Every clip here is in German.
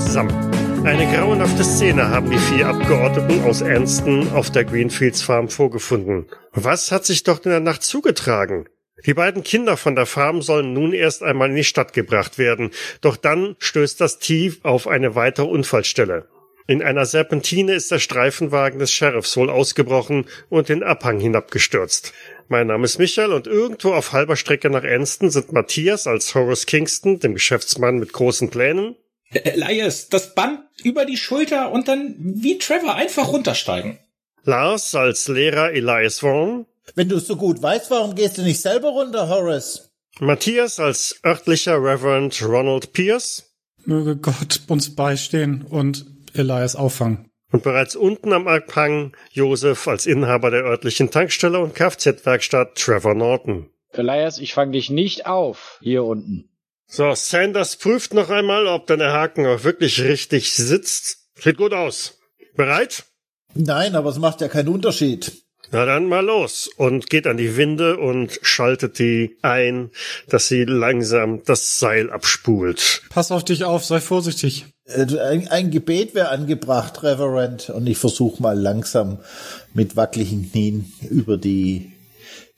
Zusammen. Eine grauenhafte Szene haben die vier Abgeordneten aus Ernsten auf der Greenfields Farm vorgefunden. Was hat sich dort in der Nacht zugetragen? Die beiden Kinder von der Farm sollen nun erst einmal in die Stadt gebracht werden, doch dann stößt das Team auf eine weitere Unfallstelle. In einer Serpentine ist der Streifenwagen des Sheriffs wohl ausgebrochen und den Abhang hinabgestürzt. Mein Name ist Michael und irgendwo auf halber Strecke nach Ernsten sind Matthias als Horace Kingston, dem Geschäftsmann mit großen Plänen. Elias, das Band über die Schulter und dann wie Trevor einfach runtersteigen. Lars als Lehrer Elias Vaughn. Wenn du es so gut weißt, warum gehst du nicht selber runter, Horace? Matthias als örtlicher Reverend Ronald Pierce. Möge Gott uns beistehen und Elias auffangen. Und bereits unten am Abhang Josef als Inhaber der örtlichen Tankstelle und Kfz-Werkstatt Trevor Norton. Elias, ich fange dich nicht auf, hier unten. So, Sanders prüft noch einmal, ob deine Haken auch wirklich richtig sitzt. Sieht gut aus. Bereit? Nein, aber es macht ja keinen Unterschied. Na dann mal los und geht an die Winde und schaltet die ein, dass sie langsam das Seil abspult. Pass auf dich auf, sei vorsichtig. Äh, Ein, ein Gebet wäre angebracht, Reverend, und ich versuche mal langsam mit wackeligen Knien über die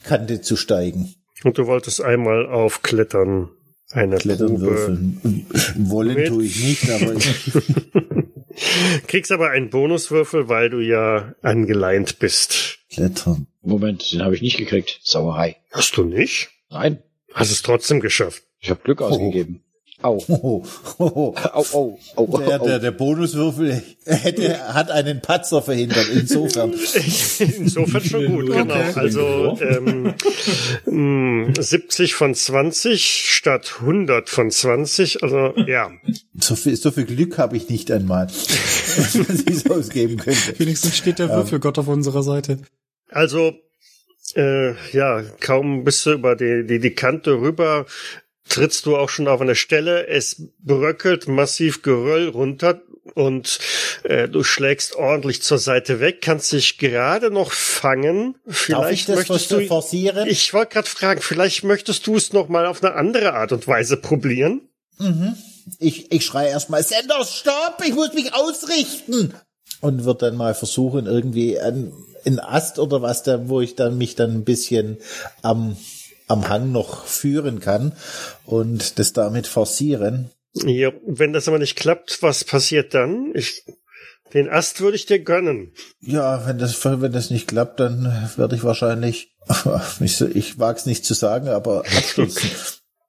Kante zu steigen. Und du wolltest einmal aufklettern. Eine Klettern Grube. würfeln. Wollen Mit- tue ich nicht, aber ich, Kriegst aber einen Bonuswürfel, weil du ja angeleint bist. klettern. Moment, den habe ich nicht gekriegt. Sauerei. Hast du nicht? Nein, Hast es trotzdem geschafft. ich habe Glück ausgegeben. Au. Oh, oh, oh. Au, au, au, Der, au. der, der Bonuswürfel hätte, hat einen Patzer verhindert, insofern. Insofern schon gut, Okay. genau. Also ähm, mh, 70 von 20 statt 100 von 20. Also ja, So viel, so viel Glück habe ich nicht einmal, dass man es ausgeben könnte. Wenigstens steht der Würfelgott auf unserer Seite. also äh, ja, kaum bist du über die, die, die Kante rüber, trittst du auch schon auf eine Stelle. Es bröckelt massiv Geröll runter und äh, du schlägst ordentlich zur Seite weg, kannst dich gerade noch fangen. Vielleicht Darf ich das möchtest du forcieren? Ich wollte gerade fragen, vielleicht möchtest du es noch mal auf eine andere Art und Weise probieren? Ich, ich schreie erstmal, Sanders, stopp, ich muss mich ausrichten. Und wird dann mal versuchen, irgendwie ein, ein Ast oder was da, wo ich dann mich dann ein bisschen am, am Hang noch führen kann und das damit forcieren. Ja, wenn das aber nicht klappt, was passiert dann? Ich, den Ast würde ich dir gönnen. Ja, wenn das, wenn das nicht klappt, dann werde ich wahrscheinlich, ich, ich wag's nicht zu sagen, aber abstürzen.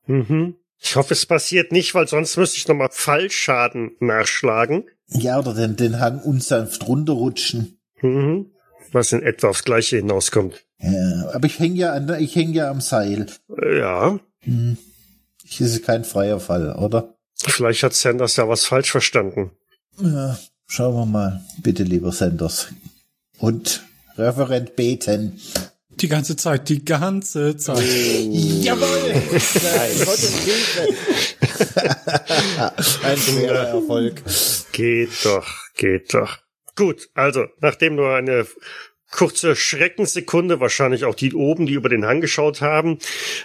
Mhm. Ich hoffe, es passiert nicht, weil sonst müsste ich nochmal Fallschaden nachschlagen. ja, oder den, den Hang unsanft runterrutschen. Mhm. Was in etwa aufs Gleiche hinauskommt. Ja, aber ich hänge ja an, der- ich hänge ja am Seil. Äh, Ja, Das ist kein freier Fall, oder? vielleicht hat Sanders ja was falsch verstanden. Ja, schauen wir mal. Bitte, lieber Sanders. Und Referent beten. Die ganze Zeit, die ganze Zeit. Jawohl! Gottes Hilfe! Ein schwerer Erfolg. Geht doch, geht doch. Gut, also, nachdem du eine kurze Schreckenssekunde, wahrscheinlich auch die oben, die über den Hang geschaut haben,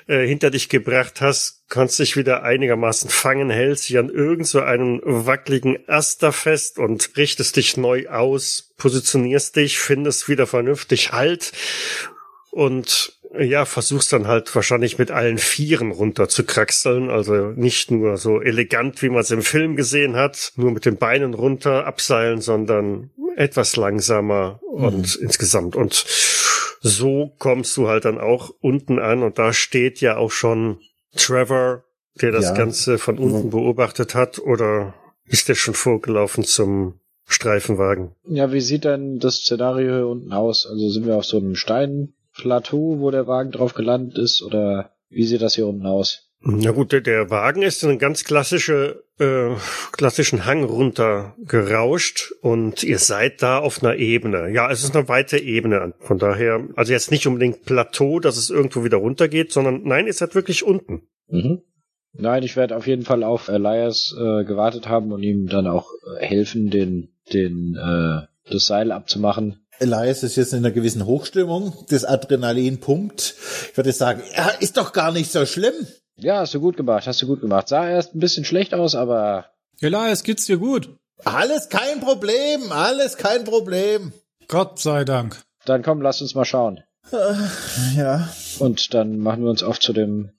äh, hinter dich gebracht hast, kannst dich wieder einigermaßen fangen, hältst dich an irgend so einem wackeligen Aster fest und richtest dich neu aus, positionierst dich, findest wieder vernünftig Halt und ja, versuchst dann halt wahrscheinlich mit allen Vieren runter zu kraxeln. Also nicht nur so elegant, wie man es im Film gesehen hat, nur mit den Beinen runter abseilen, sondern etwas langsamer und insgesamt. Und so kommst du halt dann auch unten an und da steht ja auch schon Trevor, der das Ja. Ganze von unten beobachtet hat oder ist der schon vorgelaufen zum Streifenwagen? Ja, wie sieht denn das Szenario hier unten aus? Also sind wir auf so einem Steinplateau, wo der Wagen drauf gelandet ist, oder wie sieht das hier unten aus? Na gut, der, der Wagen ist in einen ganz klassische, äh, klassischen Hang runter gerauscht und ihr seid da auf einer Ebene. Ja, es ist eine weite Ebene. Von daher, also jetzt nicht unbedingt Plateau, dass es irgendwo wieder runtergeht, sondern nein, ihr seid wirklich unten. Mhm. Nein, ich werde auf jeden Fall auf Elias äh, gewartet haben und ihm dann auch äh, helfen, den, den, äh, das Seil abzumachen. Elias ist jetzt in einer gewissen Hochstimmung. Das Adrenalin pumpt. Ich würde sagen, ja, ist doch gar nicht so schlimm. Ja, hast du gut gemacht, hast du gut gemacht. Sah erst ein bisschen schlecht aus, aber Elias, geht's dir gut? Alles kein Problem, alles kein Problem. Gott sei Dank. Dann komm, lass uns mal schauen. Ja, Und dann machen wir uns auf zu dem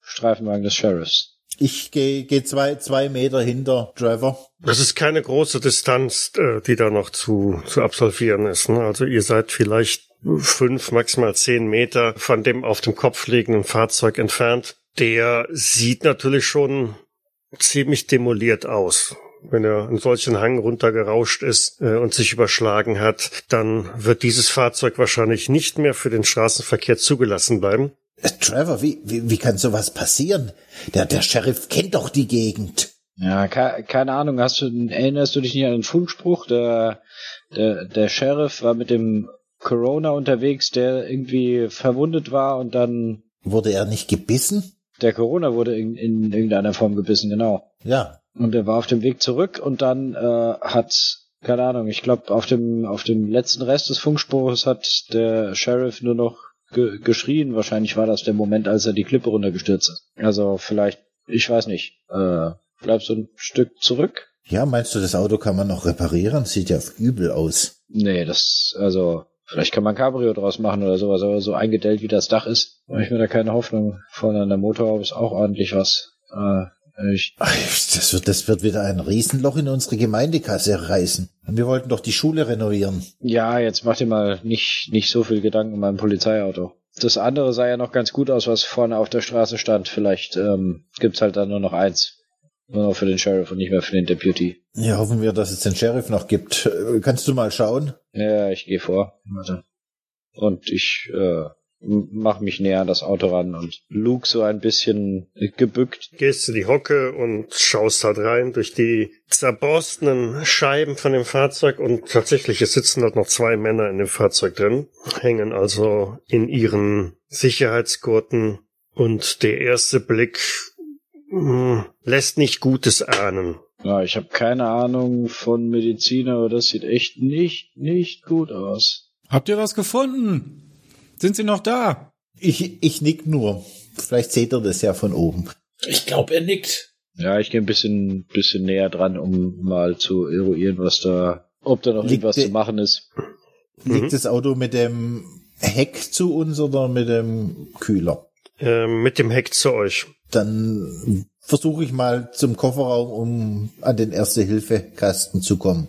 Streifenwagen des Sheriffs. Ich gehe geh zwei, zwei Meter hinter Trevor. Das ist keine große Distanz, äh, die da noch zu, zu absolvieren ist. Ne? Also ihr seid vielleicht fünf, maximal zehn Meter von dem auf dem Kopf liegenden Fahrzeug entfernt. Der sieht natürlich schon ziemlich demoliert aus. Wenn er einen solchen Hang runtergerauscht ist äh, und sich überschlagen hat, dann wird dieses Fahrzeug wahrscheinlich nicht mehr für den Straßenverkehr zugelassen bleiben. Äh, Trevor, wie, wie, wie kann sowas passieren? Der, der Sheriff kennt doch die Gegend. Ja, ke keine Ahnung, hast du, erinnerst du dich nicht an den Funkspruch? Der, der, der Sheriff war mit dem Corona unterwegs, der irgendwie verwundet war und dann Wurde er nicht gebissen? der Corona wurde in, in irgendeiner Form gebissen, genau. Ja. Und er war auf dem Weg zurück und dann äh, hat, keine Ahnung, ich glaube, auf dem, auf dem letzten Rest des Funkspruches hat der Sheriff nur noch ge geschrien. Wahrscheinlich war das der Moment, als er die Klippe runtergestürzt ist. Also vielleicht, ich weiß nicht, äh, bleibst du ein Stück zurück? Ja, meinst du, das Auto kann man noch reparieren? Sieht ja übel aus. Nee, das, also, vielleicht kann man Cabrio draus machen oder sowas, aber so eingedellt wie das Dach ist, mache ich mir da keine Hoffnung. Vorne an der Motorhaube ist auch ordentlich was. Äh, Ach, das wird, das wird wieder ein Riesenloch in unsere Gemeindekasse reißen. Und wir wollten doch die Schule renovieren. ja, jetzt mach dir mal nicht, nicht so viel Gedanken um mein Polizeiauto. Das andere sah ja noch ganz gut aus, was vorne auf der Straße stand. Vielleicht ähm, gibt's halt dann nur noch eins. Nur noch für den Sheriff und nicht mehr für den Deputy. Ja, hoffen wir, dass es den Sheriff noch gibt. Äh, Kannst du mal schauen? Ja, ich gehe vor. Warte. Und ich äh, mach mich näher an das Auto ran und Luke so ein bisschen gebückt. Gehst du die Hocke und schaust halt rein durch die zerborstenen Scheiben von dem Fahrzeug und tatsächlich es sitzen dort noch zwei Männer in dem Fahrzeug drin, hängen also in ihren Sicherheitsgurten und der erste Blick mh, lässt nicht Gutes ahnen. Ja, ich habe keine Ahnung von Medizin, aber das sieht echt nicht, nicht gut aus. Habt ihr was gefunden? Sind sie noch da? Ich, ich nick nur. Vielleicht seht ihr das ja von oben. Ich glaube, er nickt. Ja, ich gehe ein bisschen, bisschen näher dran, um mal zu eruieren, was da, ob da noch Liegt irgendwas zu machen ist. Liegt das Auto mit dem Heck zu uns oder mit dem Kühler? Ähm, mit dem Heck zu euch. Dann versuche ich mal zum Kofferraum, um an den Erste-Hilfe-Kasten zu kommen,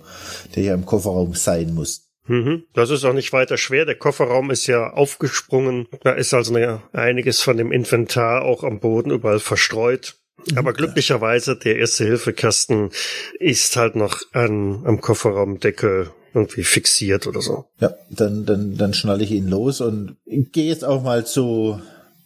der ja im Kofferraum sein muss. Mhm. Das ist auch nicht weiter schwer. Der Kofferraum ist ja aufgesprungen. Da ist also eine, einiges von dem Inventar auch am Boden überall verstreut. Aber glücklicherweise, der Erste-Hilfe-Kasten ist halt noch an, am Kofferraumdeckel irgendwie fixiert oder so. Ja, dann, dann, dann schnalle ich ihn los und gehe jetzt auch mal zu,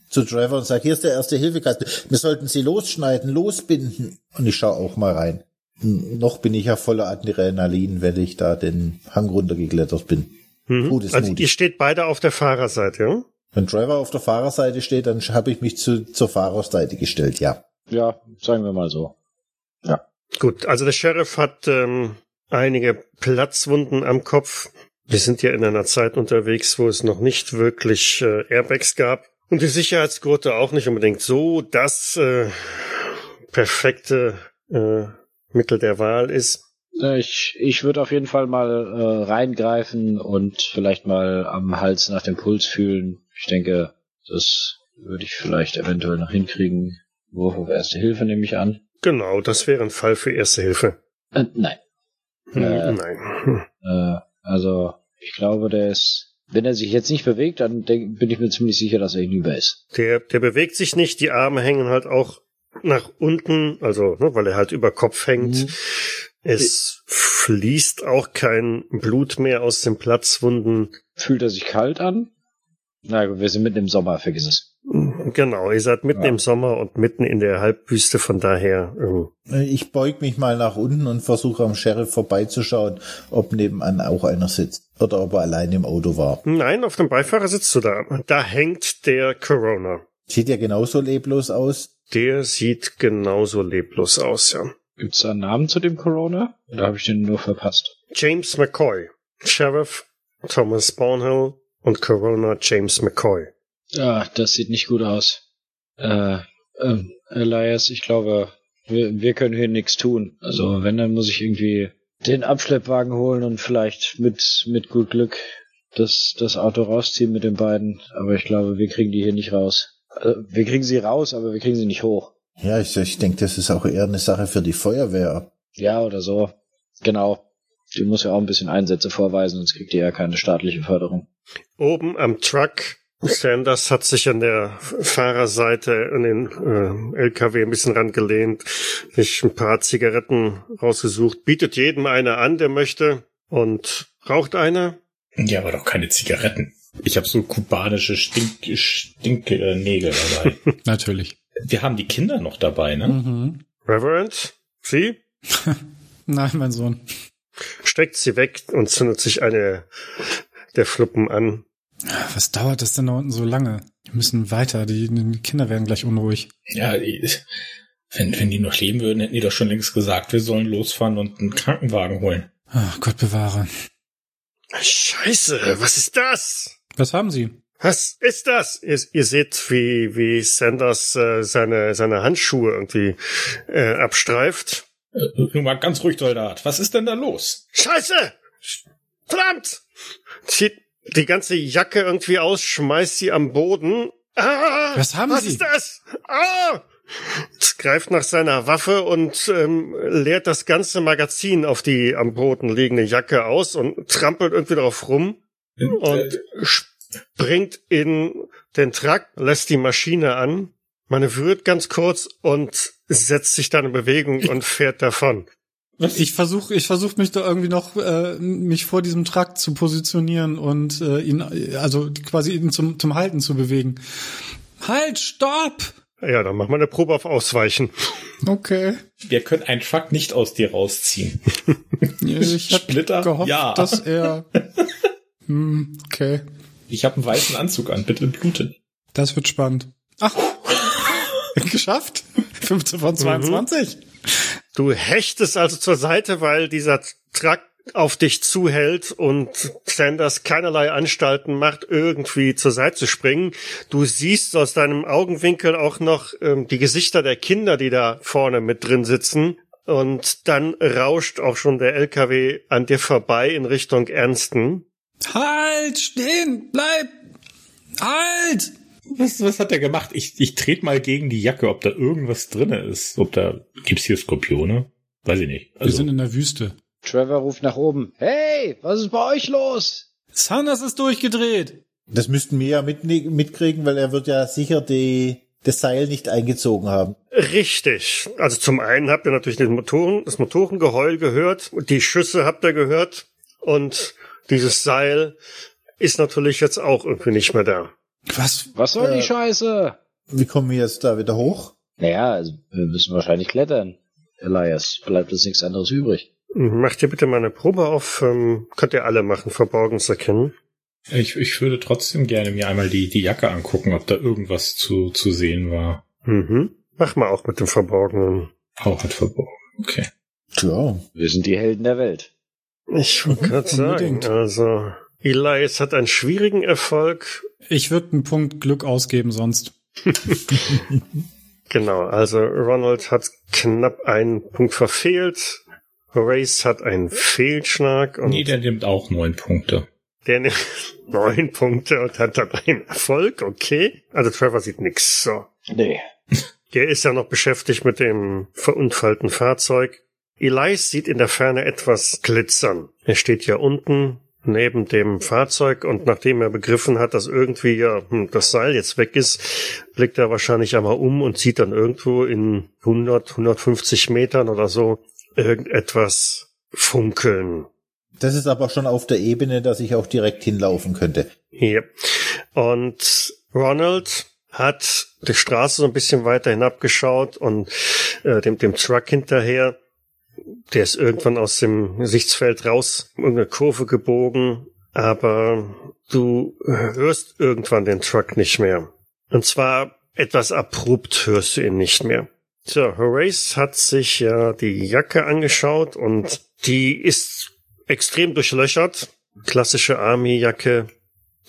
zu Trevor und sage, hier ist der erste Hilfekasten. Wir sollten sie losschneiden, losbinden. Und ich schaue auch mal rein. Noch bin ich ja voller Adrenalin, wenn ich da den Hang runtergeklettert bin. Mhm. Gutes Also Mut. ihr steht beide auf der Fahrerseite, ja? Wenn Trevor auf der Fahrerseite steht, dann habe ich mich zu, zur Fahrerseite gestellt, ja. Ja, sagen wir mal so. Gut, also der Sheriff hat ähm, einige Platzwunden am Kopf. Wir sind ja in einer Zeit unterwegs, wo es noch nicht wirklich äh, Airbags gab. Und die Sicherheitsgurte auch nicht unbedingt so das äh, perfekte äh, Mittel der Wahl ist. Äh, Ich, ich würde auf jeden Fall mal äh, reingreifen und vielleicht mal am Hals nach dem Puls fühlen. Ich denke, das würde ich vielleicht eventuell noch hinkriegen. Wurf auf Erste Hilfe nehme ich an. Genau, das wäre ein Fall für Erste Hilfe. Äh, nein. Hm, Äh. Nein. Äh, also, ich glaube, der ist. Wenn er sich jetzt nicht bewegt, dann denk, bin ich mir ziemlich sicher, dass er hinüber ist. Der, der bewegt sich nicht, die Arme hängen halt auch nach unten, also ne, weil er halt über Kopf hängt. Mhm. Es fließt auch kein Blut mehr aus den Platzwunden. Fühlt er sich kalt an? Na gut, wir sind mitten im Sommer, vergiss es. Genau, ihr seid mitten Ja. im Sommer und mitten in der Halbwüste, von daher. Ähm, Ich beug mich mal nach unten und versuche am Sheriff vorbeizuschauen, ob nebenan auch einer sitzt. Oder ob er allein im Auto war. nein, auf dem Beifahrer sitzt du da. Da hängt der Corona. Sieht ja genauso leblos aus. Der sieht genauso leblos aus, ja. Gibt's da einen Namen zu dem Corona? Oder habe ich den nur verpasst? James McCoy. Sheriff Thomas Barnhill und Corona James McCoy. Ja, das sieht nicht gut aus. Äh, ähm, Elias, ich glaube, Wir, wir können hier nichts tun. Also wenn, dann muss ich irgendwie den Abschleppwagen holen und vielleicht mit, mit gut Glück das, das Auto rausziehen mit den beiden. Aber ich glaube, wir kriegen die hier nicht raus. Also, wir kriegen sie raus, aber wir kriegen sie nicht hoch. Ja, ich, ich denke, das ist auch eher eine Sache für die Feuerwehr. Ja, oder so. Genau. Die muss ja auch ein bisschen Einsätze vorweisen, sonst kriegt die ja keine staatliche Förderung. Oben am Truck, Sanders hat sich an der Fahrerseite an den äh, LKW ein bisschen rangelehnt, sich ein paar Zigaretten rausgesucht, bietet jedem eine an, der möchte, und raucht eine. Ja, aber doch keine Zigaretten. Ich habe so kubanische Stink Stinknägel dabei. Natürlich. Wir haben die Kinder noch dabei, ne? Mhm. Reverend, Sie? Nein, mein Sohn. steckt sie weg und zündet sich eine der Fluppen an. Was dauert das denn da unten so lange? Wir müssen weiter, die, die Kinder werden gleich unruhig. Ja, die- wenn, wenn die noch leben würden, hätten die doch schon längst gesagt, wir sollen losfahren und einen Krankenwagen holen. Ach, Gott bewahre. Scheiße, was ist das? Was haben Sie? Was ist das? Ihr, ihr seht, wie, wie Sanders äh, seine, seine Handschuhe irgendwie äh, abstreift. Äh, nun mal ganz ruhig, Soldat. Was ist denn da los? Scheiße! Verdammt! Zieht die ganze Jacke irgendwie aus, schmeißt sie am Boden. Ah, Was haben was Sie? ist das? Ah! Greift nach seiner Waffe und ähm, leert das ganze Magazin auf die am Boden liegende Jacke aus und trampelt irgendwie drauf rum und springt in den Truck, lässt die Maschine an, manövriert ganz kurz und setzt sich dann in Bewegung und fährt davon. Ich versuche, ich versuche mich da irgendwie noch äh, mich vor diesem Trakt zu positionieren und äh, ihn, also quasi ihn zum zum Halten zu bewegen. Halt, stopp! Ja, dann machen wir eine Probe auf Ausweichen. Okay. Wir können einen Truck nicht aus dir rausziehen. Ich hab Splitter? gehofft, Ja. dass er. Hm, okay, Ich habe einen weißen Anzug an, bitte bluten. das wird spannend. Ach, geschafft. 15 von 22. Du hechtest also zur Seite, weil dieser Truck auf dich zuhält und Sanders keinerlei Anstalten macht, irgendwie zur Seite zu springen. Du siehst aus deinem Augenwinkel auch noch ähm, die Gesichter der Kinder, die da vorne mit drin sitzen. Und dann rauscht auch schon der LKW an dir vorbei in Richtung Ernsten. Halt, stehen, bleib, halt! Was, was hat er gemacht? Ich, ich trete mal gegen die Jacke, ob da irgendwas drinne ist. Ob da gibt's hier Skorpione? Weiß ich nicht. Wir Also, sind in der Wüste. Trevor ruft nach oben. Hey, was ist bei euch los? Sanders ist durchgedreht. Das müssten wir ja mit, mitkriegen, weil er wird ja sicher die, das Seil nicht eingezogen haben. Richtig. Also zum einen habt ihr natürlich den Motoren, das Motorengeheul gehört, die Schüsse habt ihr gehört und dieses Seil ist natürlich jetzt auch irgendwie nicht mehr da. Was? Was soll Äh. die Scheiße? Wie kommen wir jetzt da wieder hoch? Naja, also wir müssen wahrscheinlich klettern. Elias, bleibt uns nichts anderes übrig. Macht ihr bitte mal eine Probe auf, ähm, könnt ihr alle machen, Verborgenes erkennen. ich, ich würde trotzdem gerne mir einmal die, die Jacke angucken, ob da irgendwas zu, zu sehen war. Mhm. Mach mal auch mit dem Verborgenen. Auch mit verborgen. Okay. Tja, Wir sind die Helden der Welt. Ich wollte gerade sagen, also Elias hat einen schwierigen Erfolg. Ich würde einen Punkt Glück ausgeben sonst. Genau, also Ronald hat knapp einen Punkt verfehlt. Horace hat einen Fehlschlag und Nee, der nimmt auch neun Punkte. Der nimmt neun Punkte und hat dann einen Erfolg, okay. Also Trevor sieht nix. So. Nee. Der ist ja noch beschäftigt mit dem verunfallten Fahrzeug. Elias sieht in der Ferne etwas glitzern. Er steht ja unten neben dem Fahrzeug und nachdem er begriffen hat, dass irgendwie ja hm, das Seil jetzt weg ist, blickt er wahrscheinlich einmal um und sieht dann irgendwo in 100, 150 Metern oder so irgendetwas funkeln. das ist aber schon auf der Ebene, dass ich auch direkt hinlaufen könnte. Hier. Und Ronald hat die Straße so ein bisschen weiter hinabgeschaut und äh, dem, dem Truck hinterher. Der ist irgendwann aus dem Sichtfeld raus, irgendeine Kurve gebogen, aber du hörst irgendwann den Truck nicht mehr. Und zwar etwas abrupt hörst du ihn nicht mehr. So, Horace hat sich ja die Jacke angeschaut und die ist extrem durchlöchert. Klassische Army-Jacke,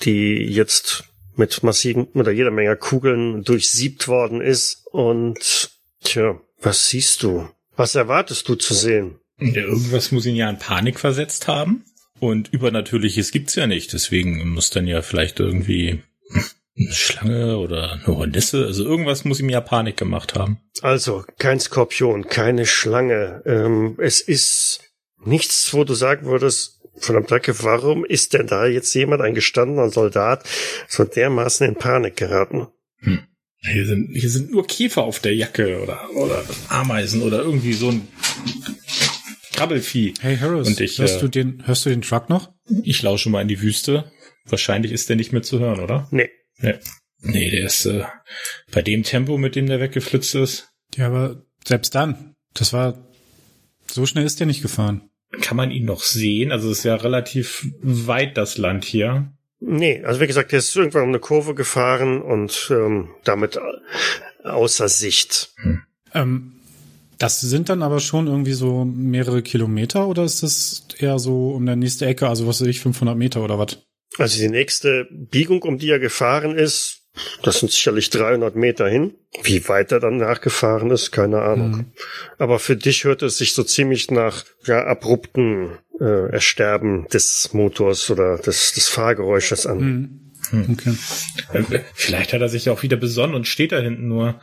die jetzt mit massiven oder jeder Menge Kugeln durchsiebt worden ist. Und tja, Was siehst du? Was erwartest du zu sehen? Irgendwas muss ihn ja in Panik versetzt haben. Und Übernatürliches gibt's ja nicht. Deswegen muss dann ja vielleicht irgendwie eine Schlange oder eine Hornisse. Also irgendwas muss ihm ja Panik gemacht haben. Also, kein Skorpion, keine Schlange. Ähm, es ist nichts, wo du sagen würdest, verdammt Danke, warum ist denn da jetzt jemand, ein gestandener Soldat, so dermaßen in Panik geraten? Hm. Hier sind, hier sind nur Käfer auf der Jacke oder, oder Ameisen oder irgendwie so ein Krabbelvieh. Hey Harris, Und ich, hörst, äh, du den, hörst du den Truck noch? Ich lausche mal in die Wüste. Wahrscheinlich ist der nicht mehr zu hören, oder? Nee. Nee, nee der ist äh, bei dem Tempo, mit dem der weggeflitzt ist, Ja, aber selbst dann, das war, so schnell ist der nicht gefahren. kann man ihn noch sehen. Also es ist ja relativ weit das Land hier. Nee, also wie gesagt, der ist irgendwann um eine Kurve gefahren und ähm, damit außer Sicht. Ähm, das sind dann aber schon irgendwie so mehrere Kilometer oder ist das eher so um der nächste Ecke, also was weiß ich, 500 Meter oder was? Also die nächste Biegung, um die er gefahren ist, das sind sicherlich 300 Meter hin. Wie weit er dann nachgefahren ist, keine Ahnung. Mhm. Aber für dich hört es sich so ziemlich nach ja, abrupten äh, Ersterben des Motors oder des, des Fahrgeräusches an. Mhm. Okay. Äh, Vielleicht hat er sich ja auch wieder besonnen und steht da hinten nur.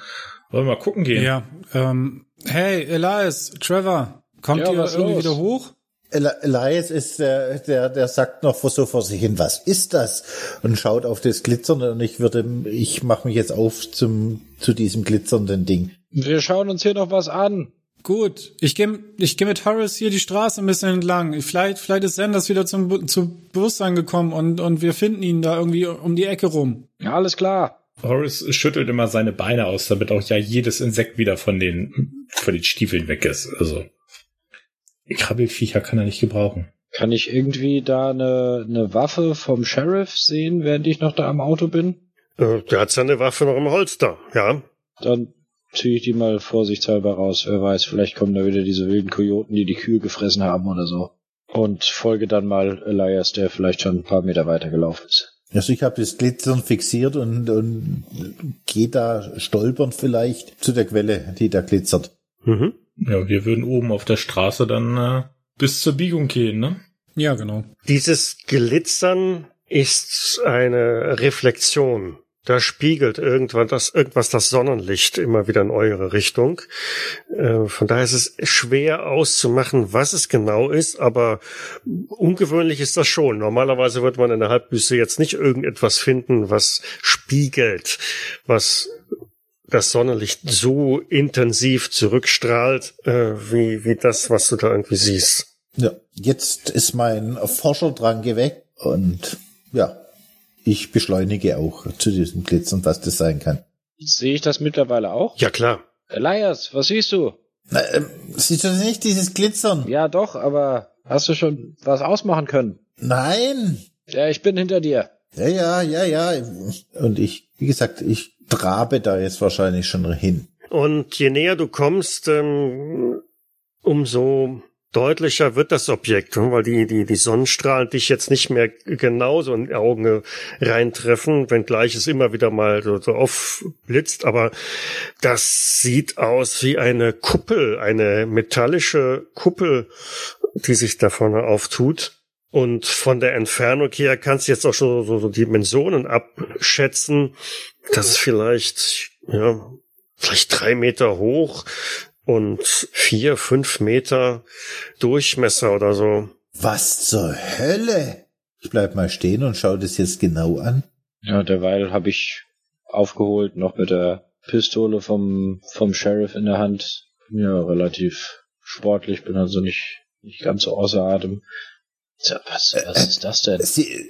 Wollen wir mal gucken gehen? Ja, ähm, hey, Elias, Trevor, kommt Ja, ihr was irgendwie los? wieder hoch? Eli- Elias ist der, der, der sagt noch so vor sich hin, was ist das? Und schaut auf das Glitzernde und ich würde, ich mache mich jetzt auf zum, zu diesem glitzernden Ding. Wir schauen uns hier noch was an. Gut, ich gehe ich geh mit Harris hier die Straße ein bisschen entlang. Vielleicht, vielleicht ist Sanders wieder zum, Be- zu Bewusstsein gekommen und, und wir finden ihn da irgendwie um die Ecke rum. Ja, alles klar. Horace schüttelt immer seine Beine aus, damit auch ja jedes Insekt wieder von den, von den Stiefeln weg ist. Also, die Krabbelfiecher kann er nicht gebrauchen. Kann ich irgendwie da eine, eine Waffe vom Sheriff sehen, während ich noch da am Auto bin? Äh, der hat seine Waffe noch im Holster, ja. Dann ziehe ich die mal vorsichtshalber raus. Wer weiß, vielleicht kommen da wieder diese wilden Kojoten, die die Kühe gefressen haben oder so. Und folge dann mal Elias, der vielleicht schon ein paar Meter weiter gelaufen ist. Also ich habe das Glitzern fixiert und, und gehe da stolpern vielleicht zu der Quelle, die da glitzert. Mhm. Ja, wir würden oben auf der Straße dann äh, bis zur Biegung gehen, ne? Ja, genau. Dieses Glitzern ist eine Reflexion. Da spiegelt irgendwann das, irgendwas das Sonnenlicht immer wieder in eure Richtung. Äh, von daher ist es schwer auszumachen, was es genau ist, aber ungewöhnlich ist das schon. Normalerweise wird man in der Halbwüste jetzt nicht irgendetwas finden, was spiegelt, was das Sonnenlicht so intensiv zurückstrahlt, äh, wie, wie das, was du da irgendwie siehst. Ja, jetzt ist mein Forscherdrang geweckt und ja, ich beschleunige auch zu diesem Glitzern, was das sein kann. Sehe ich das mittlerweile auch? Ja, klar. Elias, was siehst du? Na, ähm, siehst du das nicht, dieses Glitzern? Ja, doch, aber hast du schon was ausmachen können? Nein. Ja, ich bin hinter dir. Ja, ja, ja, ja. Und ich, wie gesagt, ich trabe da jetzt wahrscheinlich schon hin. Und je näher du kommst, ähm, umso deutlicher wird das Objekt, ne? weil die, die, die Sonnenstrahlen dich jetzt nicht mehr genauso in die Augen reintreffen, wenngleich es immer wieder mal so, so aufblitzt, aber das sieht aus wie eine Kuppel, eine metallische Kuppel, die sich da vorne auftut. Und von der Entfernung her kannst du jetzt auch schon so, so Dimensionen abschätzen. Das ist vielleicht, ja, vielleicht drei Meter hoch und vier, fünf Meter Durchmesser oder so. Was zur Hölle? Ich bleib mal stehen und schau das jetzt genau an. Ja, derweil habe ich aufgeholt, noch mit der Pistole vom, vom Sheriff in der Hand. Ja relativ sportlich, bin also nicht, nicht ganz so außer Atem. Tja, was, was ist das denn? Sie,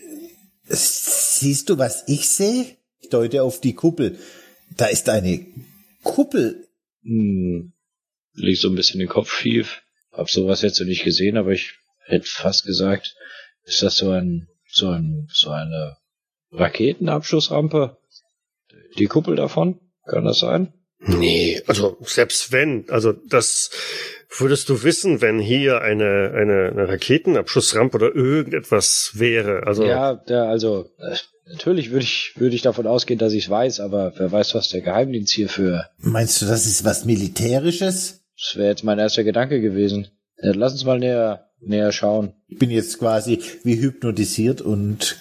siehst du, was ich sehe? Ich deute auf die Kuppel. Da ist eine Kuppel. Hm, leg so ein bisschen den Kopf schief. Hab sowas jetzt noch nicht gesehen, aber ich hätte fast gesagt, ist das so ein, so ein, so eine Raketenabschussrampe? Die Kuppel davon? Kann das sein? Nee, also selbst wenn, also das würdest du wissen, wenn hier eine, eine, eine Raketenabschussrampe oder irgendetwas wäre. Also Ja, der, also, äh, Natürlich würde ich, würde ich davon ausgehen, dass ich es weiß, aber wer weiß, was der Geheimdienst hier für. Meinst du, das ist was Militärisches? Das wäre jetzt mein erster Gedanke gewesen. Ja, lass uns mal näher, näher schauen. Ich bin jetzt quasi wie hypnotisiert und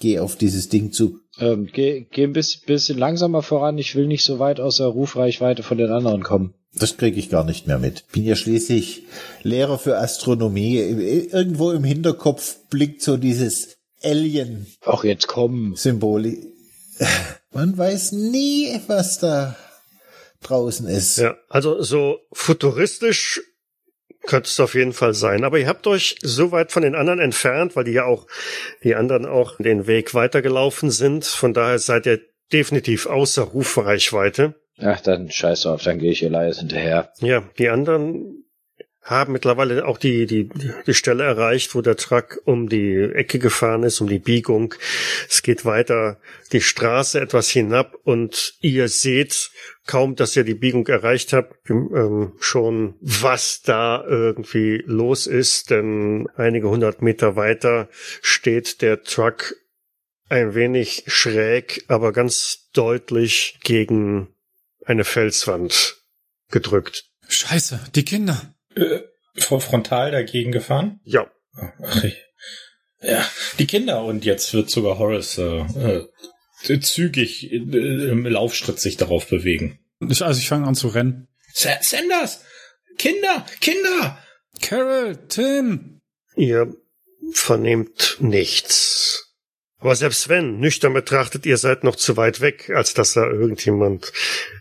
gehe auf dieses Ding zu. Ähm, geh, geh ein bisschen, bisschen langsamer voran. Ich will nicht so weit außer Rufreichweite von den anderen kommen. Das kriege ich gar nicht mehr mit. Bin ja schließlich Lehrer für Astronomie. Irgendwo im Hinterkopf blickt so dieses Alien. Ach, jetzt komm. Symbol. Man weiß nie, was da draußen ist. Ja, also so futuristisch könnte es auf jeden Fall sein. Aber ihr habt euch so weit von den anderen entfernt, weil die ja auch, die anderen auch den Weg weitergelaufen sind. Von daher seid ihr definitiv außer Rufreichweite. Ach, dann scheiß drauf, dann gehe ich Elias hinterher. Ja, die anderen haben mittlerweile auch die, die, die Stelle erreicht, wo der Truck um die Ecke gefahren ist, um die Biegung. Es geht weiter die Straße etwas hinab und ihr seht kaum, dass ihr die Biegung erreicht habt, ähm, schon was da irgendwie los ist, denn einige hundert Meter weiter steht der Truck ein wenig schräg, aber ganz deutlich gegen eine Felswand gedrückt. Scheiße, die Kinder. Äh, frontal dagegen gefahren? Ja. Ach, ja, die Kinder und jetzt wird sogar Horace äh, äh, zügig äh, im Laufschritt sich darauf bewegen. Ich, also ich fange an zu rennen. Sanders! Kinder! Kinder! Carol! Tim! Ihr vernehmt nichts. Aber selbst wenn, nüchtern betrachtet, ihr seid noch zu weit weg, als dass da irgendjemand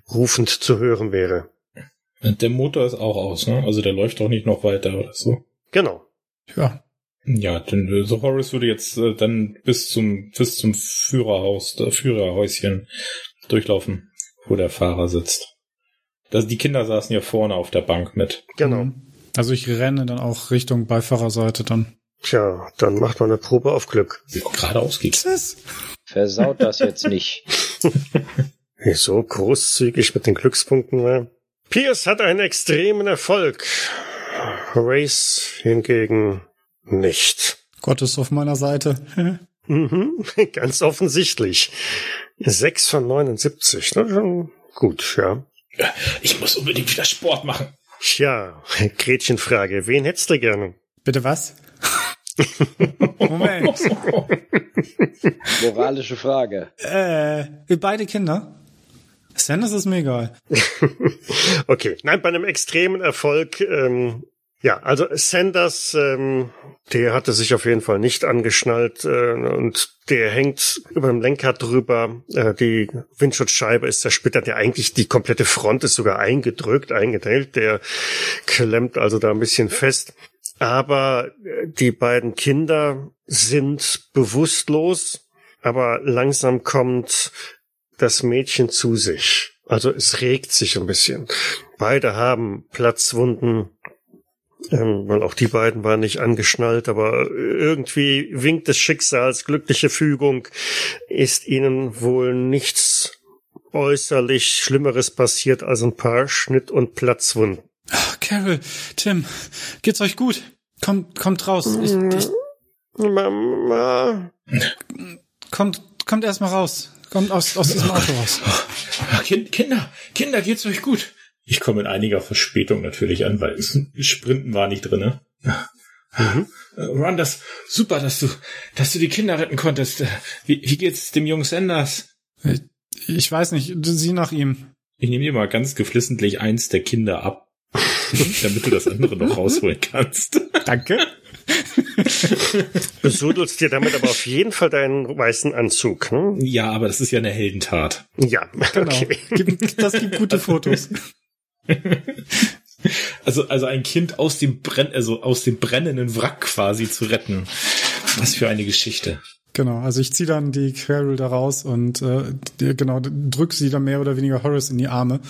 rufend zu hören wäre. Der Motor ist auch aus, ne? Also der läuft auch nicht noch weiter oder so. Genau. Ja. Ja, denn äh, so Horace würde jetzt äh, dann bis zum bis zum Führerhaus, äh, Führerhäuschen durchlaufen, wo der Fahrer sitzt. Das, die Kinder saßen ja vorne auf der Bank mit. Genau. Also ich renne dann auch Richtung Beifahrerseite dann. Tja, dann macht man eine Probe auf Glück. Geradeaus geht's. Das? Versaut das jetzt nicht. so großzügig mit den Glückspunkten war. Pierce hat einen extremen Erfolg. Race hingegen nicht. Gott ist auf meiner Seite. mhm, ganz offensichtlich. Sechs von 79. Na, schon gut, ja. Ich muss unbedingt wieder Sport machen. Tja, Gretchenfrage. Wen hättest du gerne? Bitte was? Moment. Moralische Frage. Äh, beide Kinder? Sanders ist mir egal. okay, nein, bei einem extremen Erfolg, ähm, ja, also Sanders, ähm, der hatte sich auf jeden Fall nicht angeschnallt äh, und der hängt über dem Lenkrad drüber. Äh, die Windschutzscheibe ist zersplittert. Ja, eigentlich die komplette Front ist sogar eingedrückt, eingeteilt. Der klemmt also da ein bisschen fest. Aber äh, die beiden Kinder sind bewusstlos, aber langsam kommt das Mädchen zu sich. Also es regt sich ein bisschen. Beide haben Platzwunden, ähm, weil auch die beiden waren nicht angeschnallt, aber irgendwie winkt des Schicksals glückliche Fügung, ist ihnen wohl nichts äußerlich Schlimmeres passiert als ein paar Schnitt- und Platzwunden. Ach, Carol, Tim, geht's euch gut? Kommt, kommt raus. Ich, ich, Mama. Kommt, kommt erstmal raus. Kommt aus, aus diesem Auto raus. Kind, Kinder, Kinder, geht's euch gut? Ich komme in einiger Verspätung natürlich an, weil Sprinten war nicht drin. Mhm. Ron, das super, dass du, dass du die Kinder retten konntest. Wie, wie geht's dem Jungen Sanders? Ich weiß nicht, sieh nach ihm. Ich nehme dir mal ganz geflissentlich eins der Kinder ab, damit du das andere noch rausholen kannst. Danke. Besudelst dir damit aber auf jeden Fall deinen weißen Anzug, ne? Ja, aber das ist ja eine Heldentat. Ja, genau. okay. Das gibt gute Fotos. Also, also ein Kind aus dem Brenn, also aus dem brennenden Wrack quasi zu retten. Was für eine Geschichte. Genau, also ich ziehe dann die Carol da raus und äh, genau drück sie dann mehr oder weniger Horace in die Arme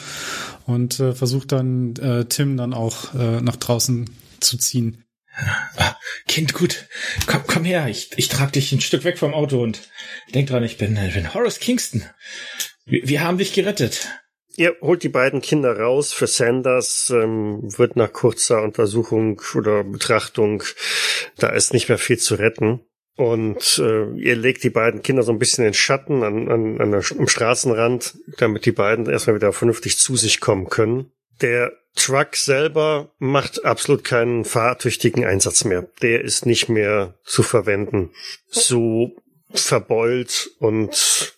und äh, versuche dann äh, Tim dann auch äh, nach draußen zu ziehen. Ah, kind, gut, komm, komm her, ich, ich trage dich ein Stück weg vom Auto und denk dran, ich bin, ich bin Horace Kingston. Wir, wir haben dich gerettet. Ihr holt die beiden Kinder raus. Für Sanders ähm, wird nach kurzer Untersuchung oder Betrachtung, da ist nicht mehr viel zu retten. und äh, ihr legt die beiden Kinder so ein bisschen in Schatten an, an, an der, am Straßenrand, damit die beiden erstmal wieder vernünftig zu sich kommen können. Der Truck selber macht absolut keinen fahrtüchtigen Einsatz mehr. Der ist nicht mehr zu verwenden. So verbeult und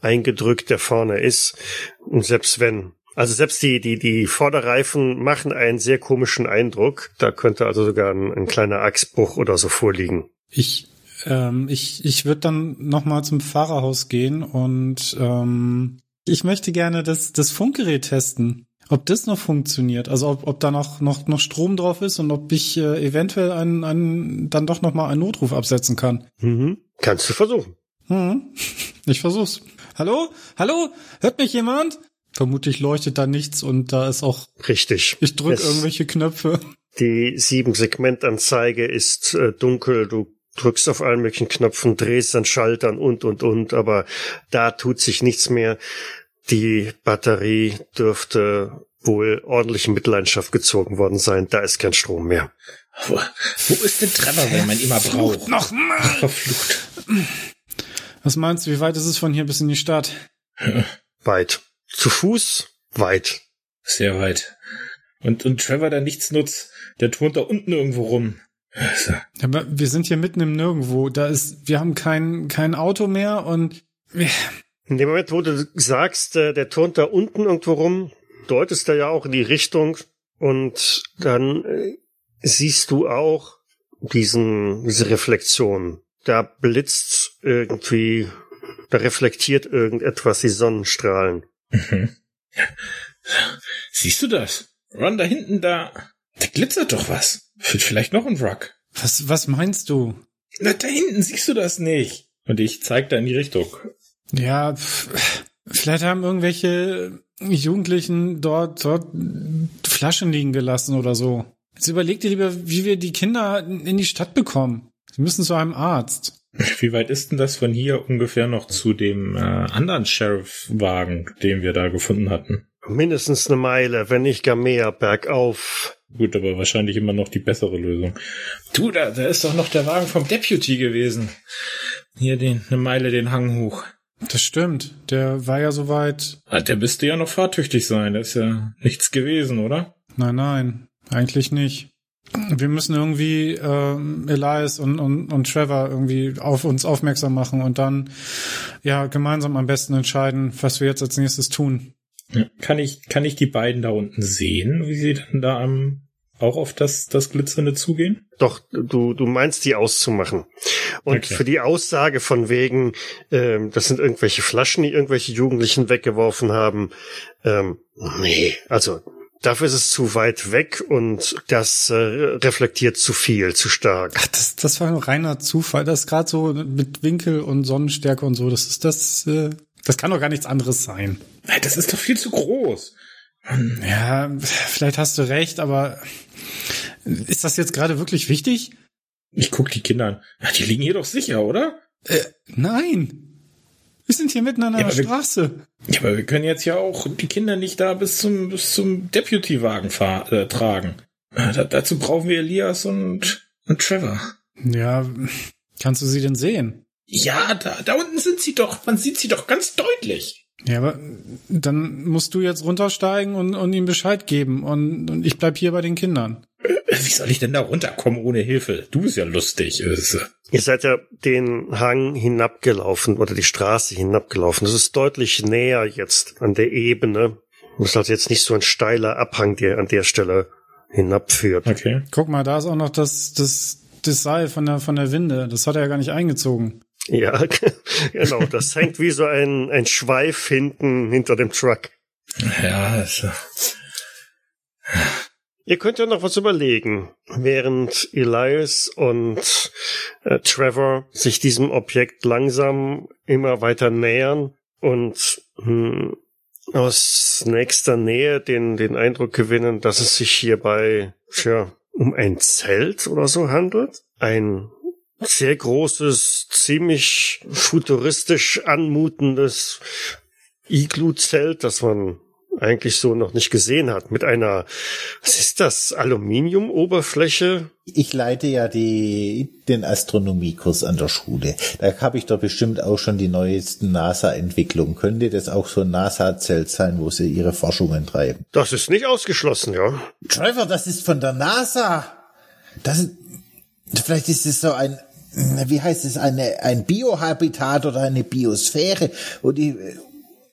eingedrückt der vorne ist. Und selbst wenn also selbst die, die, die Vorderreifen machen einen sehr komischen Eindruck. Da könnte also sogar ein, ein kleiner Achsbruch oder so vorliegen. Ich, ähm, ich, ich würde dann nochmal zum Fahrerhaus gehen und ähm, ich möchte gerne das, das Funkgerät testen. Ob das noch funktioniert, also ob, ob da noch, noch, noch Strom drauf ist und ob ich äh, eventuell einen, einen, dann doch nochmal einen Notruf absetzen kann. Mhm. Kannst du versuchen. Mhm. Ich versuch's. Hallo? Hallo? Hört mich jemand? Vermutlich leuchtet da nichts und da ist auch. Richtig. Ich drücke irgendwelche Knöpfe. Die Sieben-Segment-Anzeige ist äh, dunkel. Du drückst auf allen möglichen Knöpfen, drehst an Schaltern und, und, und, aber da tut sich nichts mehr. Die Batterie dürfte wohl ordentlich in Mitleidenschaft gezogen worden sein. Da ist kein Strom mehr. Wo, wo ist denn Trevor, wenn man ihn mal braucht? Nochmal! Verflucht. Was meinst du, wie weit ist es von hier bis in die Stadt? Weit. Zu Fuß weit. Sehr weit. Und, und Trevor, der nichts nutzt, der turnt da unten irgendwo rum. Also. Aber wir sind hier mitten im Nirgendwo. Da ist, wir haben kein, kein Auto mehr und in dem Moment, wo du sagst, äh, der turnt da unten irgendwo rum, deutest er ja auch in die Richtung und dann äh, siehst du auch diesen, diese Reflexion. Da blitzt irgendwie, da reflektiert irgendetwas die Sonnenstrahlen. Mhm. Siehst du das? Ron, da hinten, da, da glitzert doch was. Vielleicht noch ein Wrack. Was, was meinst du? Na, da hinten siehst du das nicht. Und ich zeig da in die Richtung. Ja, vielleicht haben irgendwelche Jugendlichen dort, dort Flaschen liegen gelassen oder so. Jetzt überleg dir lieber, wie wir die Kinder in die Stadt bekommen. Sie müssen zu einem Arzt. Wie weit ist denn das von hier ungefähr noch zu dem äh, anderen Sheriff-Wagen, den wir da gefunden hatten? Mindestens eine Meile, wenn nicht gar mehr, bergauf. Gut, aber wahrscheinlich immer noch die bessere Lösung. Du, da, da ist doch noch der Wagen vom Deputy gewesen. Hier den, eine Meile den Hang hoch. Das stimmt. Der war ja soweit. Ah, der müsste ja noch fahrtüchtig sein. Da ist ja nichts gewesen, oder? Nein, nein, eigentlich nicht. Wir müssen irgendwie äh, Elias und, und, und Trevor irgendwie auf uns aufmerksam machen und dann ja gemeinsam am besten entscheiden, was wir jetzt als nächstes tun. Kann ich, kann ich die beiden da unten sehen, wie sie dann da am auch auf das, das Glitzernde zugehen? Doch, du, du meinst die auszumachen. Und okay. für die Aussage von wegen, ähm, das sind irgendwelche Flaschen, die irgendwelche Jugendlichen weggeworfen haben, ähm, nee, also Dafür ist es zu weit weg und das äh, reflektiert zu viel, zu stark. Ach, das, das war ein reiner Zufall. Das ist gerade so mit Winkel und Sonnenstärke und so. Das ist das. Äh, das kann doch gar nichts anderes sein. Das ist doch viel zu groß. Ja, vielleicht hast du recht, aber ist das jetzt gerade wirklich wichtig? Ich guck die Kinder an. Ja, die liegen hier doch sicher, oder? Äh, nein. Wir sind hier mitten an einer ja, Straße. Wir, ja, aber wir können jetzt ja auch die Kinder nicht da bis zum, bis zum Deputy-Wagen äh, tragen. Da, dazu brauchen wir Elias und, und Trevor. Ja, kannst du sie denn sehen? Ja, da, da unten sind sie doch. Man sieht sie doch ganz deutlich. Ja, aber dann musst du jetzt runtersteigen und, und ihm Bescheid geben und, und ich bleib hier bei den Kindern. Wie soll ich denn da runterkommen ohne Hilfe? Du bist ja lustig. Ihr seid ja den Hang hinabgelaufen oder die Straße hinabgelaufen. Das ist deutlich näher jetzt an der Ebene. Das ist also jetzt nicht so ein steiler Abhang, der an der Stelle hinabführt. Okay. Guck mal, da ist auch noch das, das, das Seil von der, von der Winde. Das hat er ja gar nicht eingezogen. Ja, genau. Das hängt wie so ein, ein Schweif hinten hinter dem Truck. Ja, also. Ihr könnt ja noch was überlegen, während Elias und äh, Trevor sich diesem Objekt langsam immer weiter nähern und hm, aus nächster Nähe den, den Eindruck gewinnen, dass es sich hierbei tja, um ein Zelt oder so handelt. Ein sehr großes, ziemlich futuristisch anmutendes Iglu-Zelt, das man eigentlich so noch nicht gesehen hat. Mit einer, was ist das, Aluminiumoberfläche? Ich leite ja die, den Astronomiekurs an der Schule. Da habe ich doch bestimmt auch schon die neuesten NASA-Entwicklungen. Könnte das auch so ein NASA-Zelt sein, wo sie ihre Forschungen treiben? Das ist nicht ausgeschlossen, ja. Trevor, das ist von der NASA. Das ist, vielleicht ist es so ein, wie heißt es, eine, ein Biohabitat oder eine Biosphäre, wo die,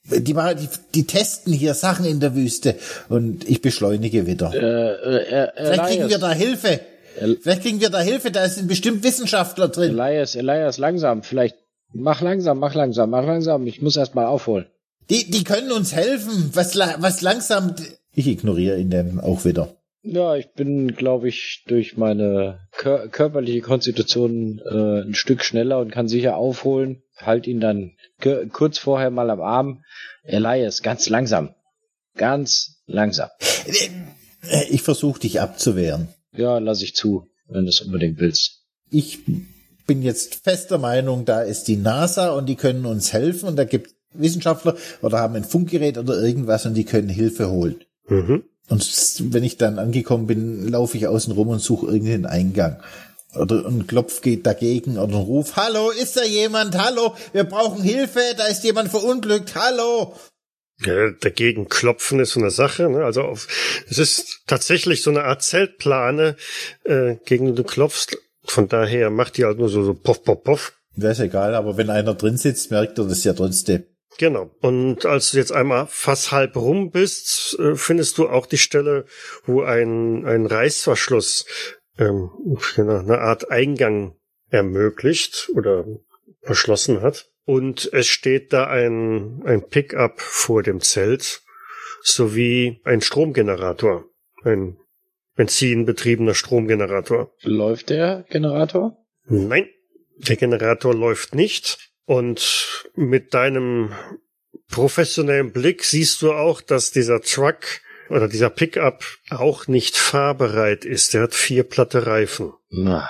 die, die, die testen hier Sachen in der Wüste und ich beschleunige wieder. Äh, äh, Vielleicht kriegen wir da Hilfe. El Vielleicht kriegen wir da Hilfe, da sind bestimmt Wissenschaftler drin. Elias, Elias, langsam. Vielleicht mach langsam, mach langsam, mach langsam. Ich muss erst mal aufholen. Die, die können uns helfen. Was, was langsam. Ich ignoriere ihn dann auch wieder. Ja, ich bin, glaube ich, durch meine kör körperliche Konstitution äh, ein Stück schneller und kann sicher aufholen. Halt ihn dann kurz vorher mal am Arm. Elias, ganz langsam. Ganz langsam. Ich versuche dich abzuwehren. Ja, lass ich zu, wenn du es unbedingt willst. Ich bin jetzt fester Meinung, da ist die NASA und die können uns helfen und da gibt Wissenschaftler oder haben ein Funkgerät oder irgendwas und die können Hilfe holen. Mhm. Und wenn ich dann angekommen bin, laufe ich außen rum und suche irgendeinen Eingang. Oder ein Klopf geht dagegen oder ein Ruf, hallo, ist da jemand? Hallo, wir brauchen Hilfe, da ist jemand verunglückt, hallo. Ja, dagegen klopfen ist so eine Sache. Ne? Also auf, es ist tatsächlich so eine Art Zeltplane, äh, gegen die du klopfst. Von daher macht die halt nur so, so poff, poff, poff. Wäre ist egal, aber wenn einer drin sitzt, merkt er das ja trotzdem. Genau. Und als du jetzt einmal fast halb rum bist, äh, findest du auch die Stelle, wo ein, ein Reißverschluss ähm, eine Art Eingang ermöglicht oder verschlossen hat. Und es steht da ein, ein Pickup vor dem Zelt sowie ein Stromgenerator, ein benzinbetriebener Stromgenerator. Läuft der Generator? Nein, der Generator läuft nicht. Und mit deinem professionellen Blick siehst du auch, dass dieser Truck oder dieser Pickup auch nicht fahrbereit ist. Der hat vier platte Reifen. Na,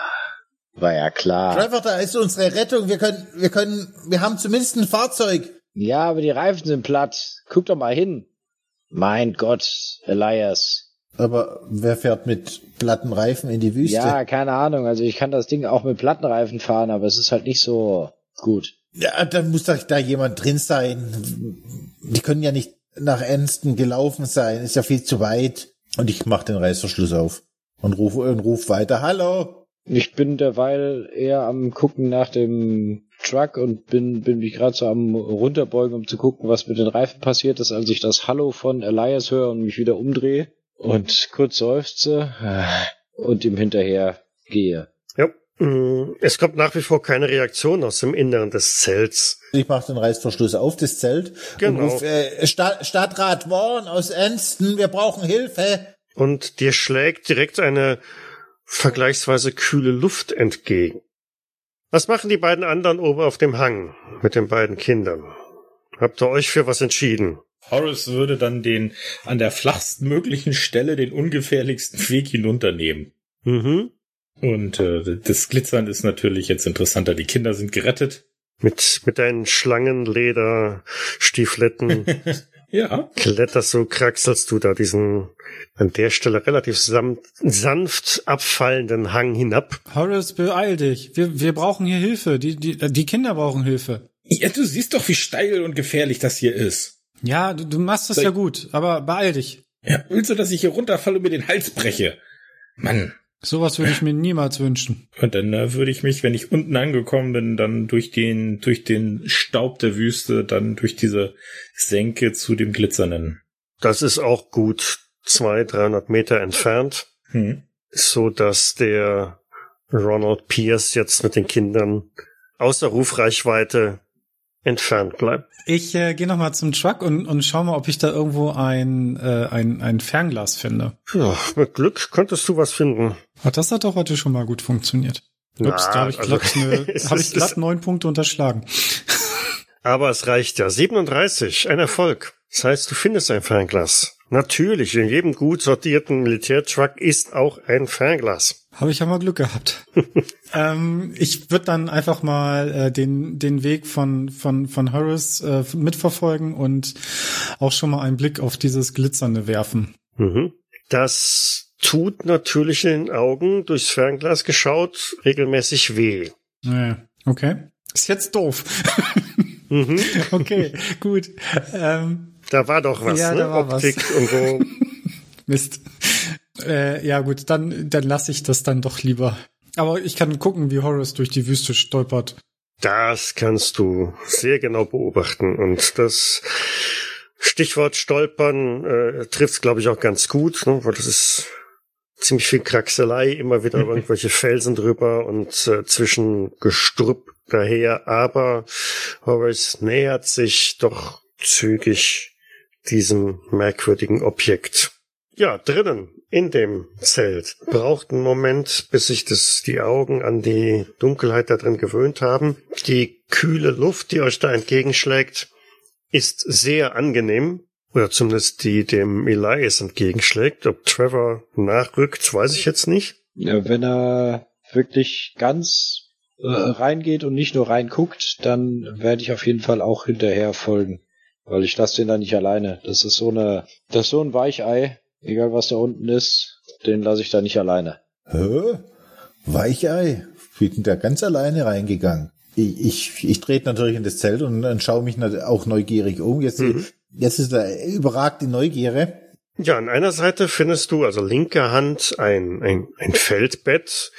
war ja klar. Trevor, da ist unsere Rettung. Wir können, wir können, wir haben zumindest ein Fahrzeug. Ja, aber die Reifen sind platt. Guck doch mal hin. Mein Gott, Elias. Aber wer fährt mit platten Reifen in die Wüste? Ja, keine Ahnung. Also ich kann das Ding auch mit Plattenreifen fahren, aber es ist halt nicht so gut. Ja, dann muss doch da jemand drin sein. Die können ja nicht nach Enston gelaufen sein. Ist ja viel zu weit. Und ich mach den Reißverschluss auf und rufe und ruf weiter. Hallo. Ich bin derweil eher am gucken nach dem Truck und bin bin mich gerade so am runterbeugen, um zu gucken, was mit den Reifen passiert ist, als ich das Hallo von Elias höre und mich wieder umdrehe und kurz seufze und ihm hinterher gehe. Ja. Es kommt nach wie vor keine Reaktion aus dem Inneren des Zelts. Ich mache den Reißverschluss auf das Zelt Genau. und ruf, äh, Sta Stadtrat Warren aus Enston, wir brauchen Hilfe. Und dir schlägt direkt eine vergleichsweise kühle Luft entgegen. Was machen die beiden anderen oben auf dem Hang mit den beiden Kindern? Habt ihr euch für was entschieden? Horace würde dann den an der flachsten möglichen Stelle den ungefährlichsten Weg hinunternehmen. Mhm. Und äh, das Glitzern ist natürlich jetzt interessanter. Die Kinder sind gerettet. Mit, mit deinen Schlangenlederstiefletten Ja. kletterst du, kraxelst du da diesen an der Stelle relativ samt, sanft abfallenden Hang hinab. Horace, beeil dich. Wir, wir brauchen hier Hilfe. Die, die, die Kinder brauchen Hilfe. Ja, du siehst doch, wie steil und gefährlich das hier ist. Ja, du, du machst das Soll ja gut, aber beeil dich. Ja, willst du, dass ich hier runterfalle und mir den Hals breche? Mann. Sowas würde ich mir niemals wünschen. Und dann äh, würde ich mich, wenn ich unten angekommen bin, dann durch den, durch den Staub der Wüste, dann durch diese Senke zu dem Glitzernden. Das ist auch gut zwei, dreihundert Meter entfernt, Hm. so dass der Ronald Pierce jetzt mit den Kindern außer Rufreichweite entfernt bleibt. Ich äh, gehe noch mal zum Truck und, und schau mal, ob ich da irgendwo ein, äh, ein, ein Fernglas finde. Ja, mit Glück könntest du was finden. Ach, das hat doch heute schon mal gut funktioniert. Ups, da habe ich also, glatt, ne, es hab ich glatt neun Punkte unterschlagen. Aber es reicht ja. 37, ein Erfolg. Das heißt, du findest ein Fernglas. Natürlich, in jedem gut sortierten Militärtruck ist auch ein Fernglas. Habe ich ja mal Glück gehabt. ähm, ich würde dann einfach mal äh, den, den Weg von, von, von Harris äh, mitverfolgen und auch schon mal einen Blick auf dieses Glitzernde werfen. Mhm. Das tut natürlich in den Augen durchs Fernglas geschaut regelmäßig weh. Ja, okay. Ist jetzt doof. mhm. Okay, gut. Ähm, da war doch was, ja, ne? Da war Optik was. und so. Mist. Äh, ja gut, dann, dann lasse ich das dann doch lieber. Aber ich kann gucken, wie Horace durch die Wüste stolpert. Das kannst du sehr genau beobachten. Und das Stichwort Stolpern äh, trifft glaube ich, auch ganz gut, ne? weil das ist ziemlich viel Kraxelei, immer wieder irgendwelche Felsen drüber und äh, zwischen Gestrüpp daher. Aber Horace nähert sich doch zügig diesem merkwürdigen Objekt. Ja, drinnen in dem Zelt braucht einen Moment, bis sich das die Augen an die Dunkelheit da drin gewöhnt haben. Die kühle Luft, die euch da entgegenschlägt, ist sehr angenehm. Oder zumindest die dem Elias entgegenschlägt. Ob Trevor nachrückt, weiß ich jetzt nicht. Ja, wenn er wirklich ganz äh, reingeht und nicht nur reinguckt, dann werde ich auf jeden Fall auch hinterher folgen. Weil ich lasse den da nicht alleine. Das ist so eine, das ist so ein Weichei, egal was da unten ist, den lasse ich da nicht alleine. Hä? Weichei? Wie denn da ganz alleine reingegangen? Ich, ich, ich trete natürlich in das Zelt und dann schaue mich auch neugierig um. Jetzt, mhm. jetzt ist da überragt die Neugierde. Ja, an einer Seite findest du, also linke Hand, ein, ein, ein Feldbett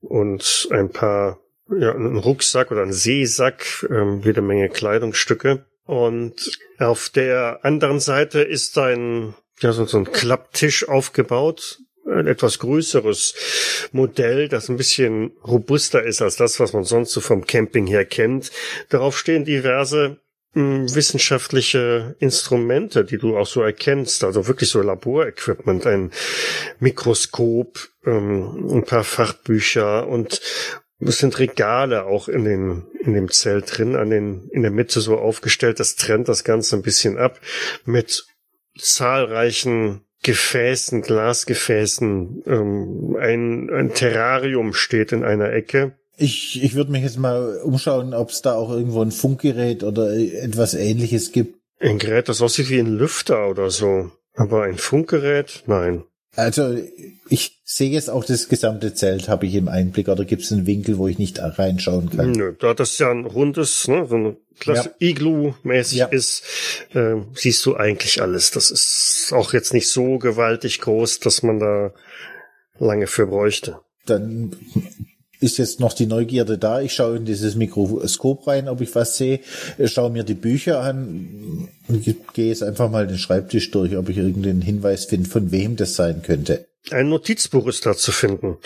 und ein paar, ja, einen Rucksack oder einen Seesack, ähm, jede Menge Kleidungsstücke. Und auf der anderen Seite ist ein, ja, so, ein Klapptisch aufgebaut, ein etwas größeres Modell, das ein bisschen robuster ist als das, was man sonst so vom Camping her kennt. Darauf stehen diverse mh, wissenschaftliche Instrumente, die du auch so erkennst, also wirklich so Laborequipment, ein Mikroskop, ähm, ein paar Fachbücher und es sind Regale auch in den in dem Zelt drin, an den in der Mitte so aufgestellt. Das trennt das Ganze ein bisschen ab mit zahlreichen Gefäßen, Glasgefäßen. Ähm, ein, ein Terrarium steht in einer Ecke. Ich, ich würde mich jetzt mal umschauen, ob es da auch irgendwo ein Funkgerät oder etwas ähnliches gibt. Ein Gerät, das aussieht wie ein Lüfter oder so. Aber ein Funkgerät? Nein. Also ich sehe jetzt auch das gesamte Zelt, habe ich im Einblick, oder gibt es einen Winkel, wo ich nicht reinschauen kann? Nö, da das ja ein rundes, ne, so ein Klasse ja. Iglu-mäßig ja. ist, äh, siehst du eigentlich alles. Das ist auch jetzt nicht so gewaltig groß, dass man da lange für bräuchte. Dann ist jetzt noch die Neugierde da. Ich schaue in dieses Mikroskop rein, ob ich was sehe. Ich schaue mir die Bücher an und gehe jetzt einfach mal den Schreibtisch durch, ob ich irgendeinen Hinweis finde, von wem das sein könnte. Ein Notizbuch ist da zu finden.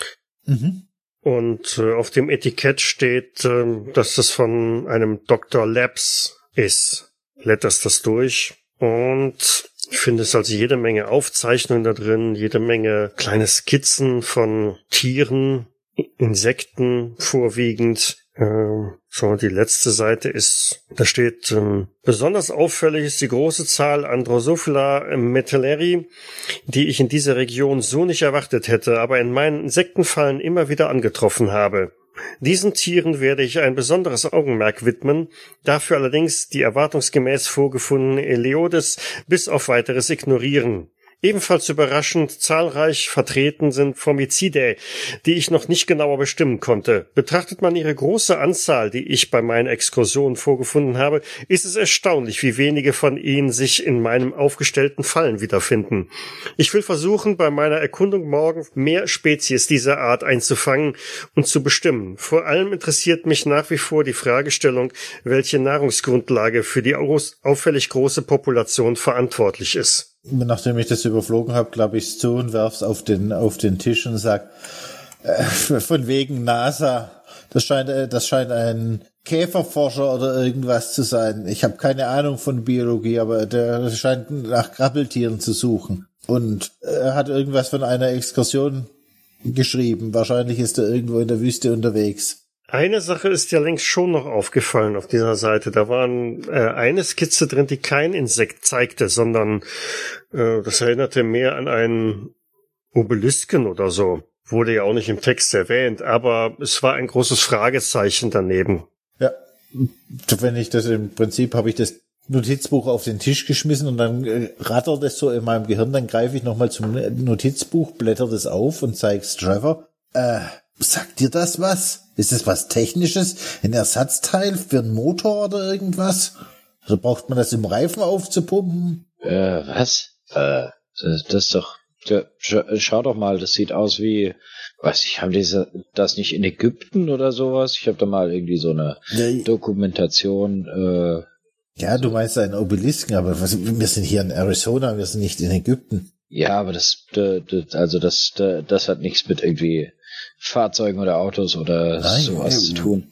Mhm. Und äh, auf dem Etikett steht, äh, dass das von einem Dr. Labs ist. Blätterst das durch und findest also jede Menge Aufzeichnungen da drin, jede Menge kleine Skizzen von Tieren, Insekten vorwiegend. Ähm, so, die letzte Seite ist, da steht, ähm, besonders auffällig ist die große Zahl Androsophila metalleri, die ich in dieser Region so nicht erwartet hätte, aber in meinen Insektenfallen immer wieder angetroffen habe. Diesen Tieren werde ich ein besonderes Augenmerk widmen, dafür allerdings die erwartungsgemäß vorgefundene Eleodes bis auf weiteres ignorieren. Ebenfalls überraschend zahlreich vertreten sind Formicidae, die ich noch nicht genauer bestimmen konnte. Betrachtet man ihre große Anzahl, die ich bei meinen Exkursionen vorgefunden habe, ist es erstaunlich, wie wenige von ihnen sich in meinem aufgestellten Fallen wiederfinden. Ich will versuchen, bei meiner Erkundung morgen mehr Spezies dieser Art einzufangen und zu bestimmen. Vor allem interessiert mich nach wie vor die Fragestellung, welche Nahrungsgrundlage für die auffällig große Population verantwortlich ist nachdem ich das überflogen habe, klappe ich es zu und werf's auf den, auf den Tisch und sag, äh, von wegen NASA. Das scheint, äh, das scheint ein Käferforscher oder irgendwas zu sein. Ich habe keine Ahnung von Biologie, aber der scheint nach Krabbeltieren zu suchen. Und er hat irgendwas von einer Exkursion geschrieben. Wahrscheinlich ist er irgendwo in der Wüste unterwegs. Eine Sache ist ja längst schon noch aufgefallen auf dieser Seite. Da waren äh, eine Skizze drin, die kein Insekt zeigte, sondern äh, das erinnerte mehr an einen Obelisken oder so. Wurde ja auch nicht im Text erwähnt, aber es war ein großes Fragezeichen daneben. Ja, wenn ich das im Prinzip habe ich das Notizbuch auf den Tisch geschmissen und dann äh, rattert es so in meinem Gehirn, dann greife ich nochmal zum Notizbuch, blätter das auf und zeig's Trevor. Äh, sagt dir das was? Ist das was Technisches? Ein Ersatzteil für einen Motor oder irgendwas? Also braucht man das im Reifen aufzupumpen? Äh, was? Äh, das, das ist doch. Schau doch mal, das sieht aus wie, weiß ich, haben diese das nicht in Ägypten oder sowas? Ich habe da mal irgendwie so eine Ja, Dokumentation. Äh, ja, du meinst einen Obelisken, aber was, wir sind hier in Arizona, wir sind nicht in Ägypten. ja, aber das, d- d- also das, das hat nichts mit irgendwie Fahrzeugen oder Autos oder sowas äh, zu tun.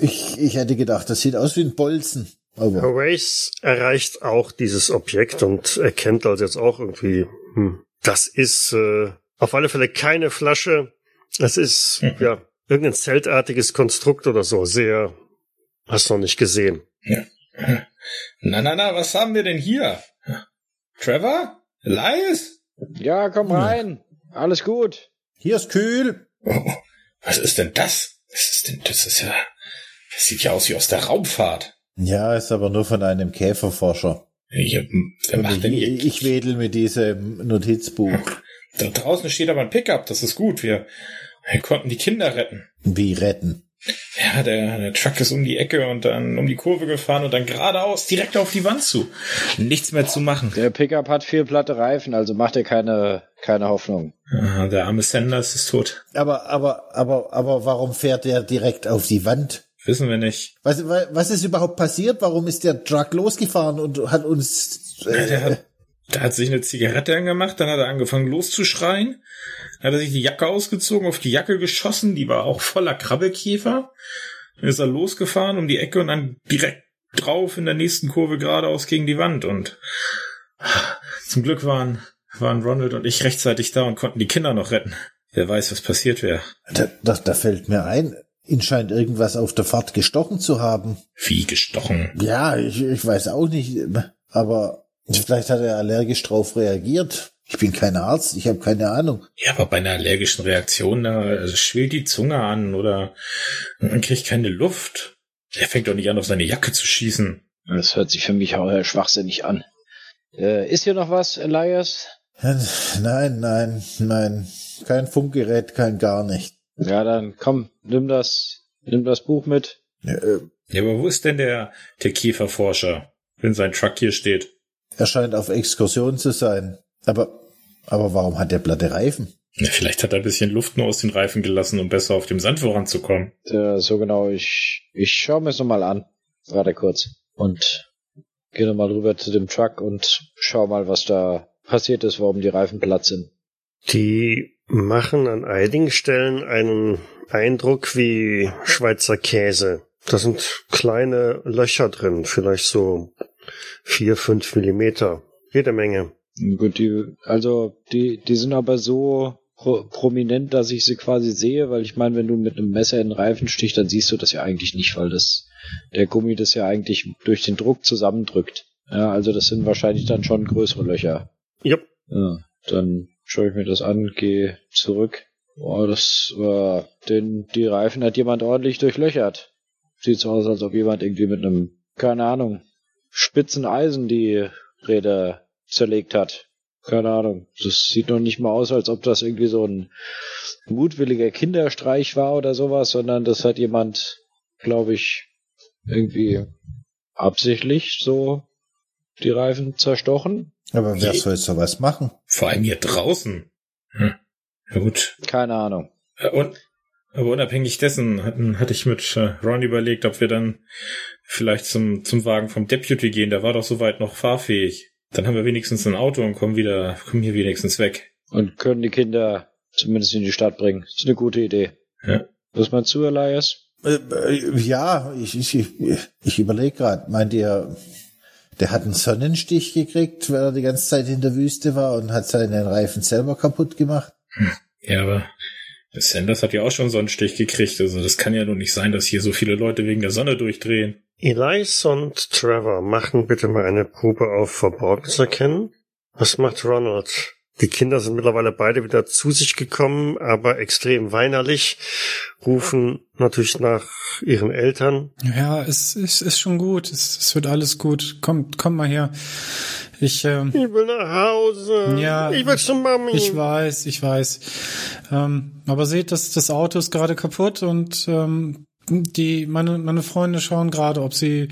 Ich, ich hätte gedacht, das sieht aus wie ein Bolzen. Aber Horace erreicht auch dieses Objekt und erkennt also jetzt auch irgendwie, hm, das ist äh, auf alle Fälle keine Flasche. Es ist, ja, irgendein zeltartiges Konstrukt oder so. Sehr, hast noch nicht gesehen. Na, na, na, was haben wir denn hier? Trevor? Elias? Ja, komm rein. Alles gut. hier ist kühl. Oh, was ist denn das? Was ist denn, das ist ja, das sieht ja aus wie aus der Raumfahrt. Ja, ist aber nur von einem Käferforscher. Ich, wer macht denn hier? ich, ich wedel mit diesem Notizbuch. Da draußen steht aber ein Pickup, das ist gut. Wir, wir konnten die Kinder retten. Wie retten? Ja, der, der Truck ist um die Ecke und dann um die Kurve gefahren und dann geradeaus direkt auf die Wand zu. Nichts mehr zu machen. Der Pickup hat vier platte Reifen, also macht er keine, keine Hoffnung. Ah, Der arme Sanders ist tot. Aber, aber, aber, aber warum fährt der direkt auf die Wand? Wissen wir nicht. Was, was ist überhaupt passiert? Warum ist der Truck losgefahren und hat uns, Ja, äh, Der hat, der hat sich eine Zigarette angemacht, dann hat er angefangen loszuschreien. Dann hat er sich die Jacke ausgezogen, auf die Jacke geschossen, die war auch voller Krabbelkäfer. Dann ist er losgefahren um die Ecke und dann direkt drauf in der nächsten Kurve geradeaus gegen die Wand. Und zum Glück waren, waren Ronald und ich rechtzeitig da und konnten die Kinder noch retten. Wer weiß, was passiert wäre. da, da, da fällt mir ein, ihn scheint irgendwas auf der Fahrt gestochen zu haben. Wie gestochen. Ja, ich, ich weiß auch nicht, aber vielleicht hat er allergisch drauf reagiert. Ich bin kein Arzt, ich habe keine Ahnung. Ja, aber bei einer allergischen Reaktion, da also schwillt die Zunge an oder man kriegt keine Luft. Der fängt doch nicht an, auf seine Jacke zu schießen. Das hört sich für mich auch äh, schwachsinnig an. Äh, ist hier noch was, Elias? Nein, nein, nein. Kein Funkgerät, kein gar nicht. Ja, dann komm, nimm das, nimm das Buch mit. Äh, Ja, aber wo ist denn der, der Käferforscher, wenn sein Truck hier steht? Er scheint auf Exkursion zu sein. Aber, aber warum hat der platte Reifen? Ja, vielleicht hat er ein bisschen Luft nur aus den Reifen gelassen, um besser auf dem Sand voranzukommen. Äh, so genau, ich, ich schau mir es nochmal an. Warte kurz. Und gehe nochmal rüber zu dem Truck und schau mal, was da passiert ist, warum die Reifen platt sind. Die machen an einigen Stellen einen Eindruck wie Schweizer Käse. Da sind kleine Löcher drin, vielleicht so vier, fünf Millimeter. Jede Menge. Gut, die, also die, die sind aber so pro, prominent, dass ich sie quasi sehe, weil ich meine, wenn du mit einem Messer in den Reifen stichst, dann siehst du das ja eigentlich nicht, weil das der Gummi das ja eigentlich durch den Druck zusammendrückt. Ja, also das sind wahrscheinlich dann schon größere Löcher. Jupp. Ja, dann schaue ich mir das an, gehe zurück. Boah, das war, den, die Reifen hat jemand ordentlich durchlöchert. Sieht so aus, als ob jemand irgendwie mit einem, keine Ahnung, spitzen Eisen die Räder zerlegt hat. Keine Ahnung. Das sieht noch nicht mal aus, als ob das irgendwie so ein mutwilliger Kinderstreich war oder sowas, sondern das hat jemand, glaube ich, irgendwie absichtlich so die Reifen zerstochen. Aber wer soll sowas machen? Vor allem hier draußen. Hm. Ja gut. Keine Ahnung. Äh, Und, aber unabhängig dessen hatten, hatte ich mit äh, Ron überlegt, ob wir dann vielleicht zum, zum Wagen vom Deputy gehen. Der war doch soweit noch fahrfähig. Dann haben wir wenigstens ein Auto und kommen wieder, kommen hier wenigstens weg. Und können die Kinder zumindest in die Stadt bringen. ist eine gute Idee. Ja. Was meinst du, Elias? Äh, äh, ja, ich, ich, ich, ich überlege gerade, meint ihr, der hat einen Sonnenstich gekriegt, weil er die ganze Zeit in der Wüste war und hat seinen Reifen selber kaputt gemacht? Ja, aber Sanders hat ja auch schon so einen Stich gekriegt. Also das kann ja nur nicht sein, dass hier so viele Leute wegen der Sonne durchdrehen. Elias und Trevor machen bitte mal eine Probe auf Verborgenes erkennen. Was macht Ronald? Die Kinder sind mittlerweile beide wieder zu sich gekommen, aber extrem weinerlich, rufen natürlich nach ihren Eltern. Ja, es, es ist schon gut. Es, es wird alles gut. Komm, komm mal her. Ich, ähm, Ich will nach Hause. Ja, Ich will zu Mami. ich weiß, ich weiß. Ähm, aber seht, das, das Auto ist gerade kaputt und ähm, die meine meine Freunde schauen gerade, ob sie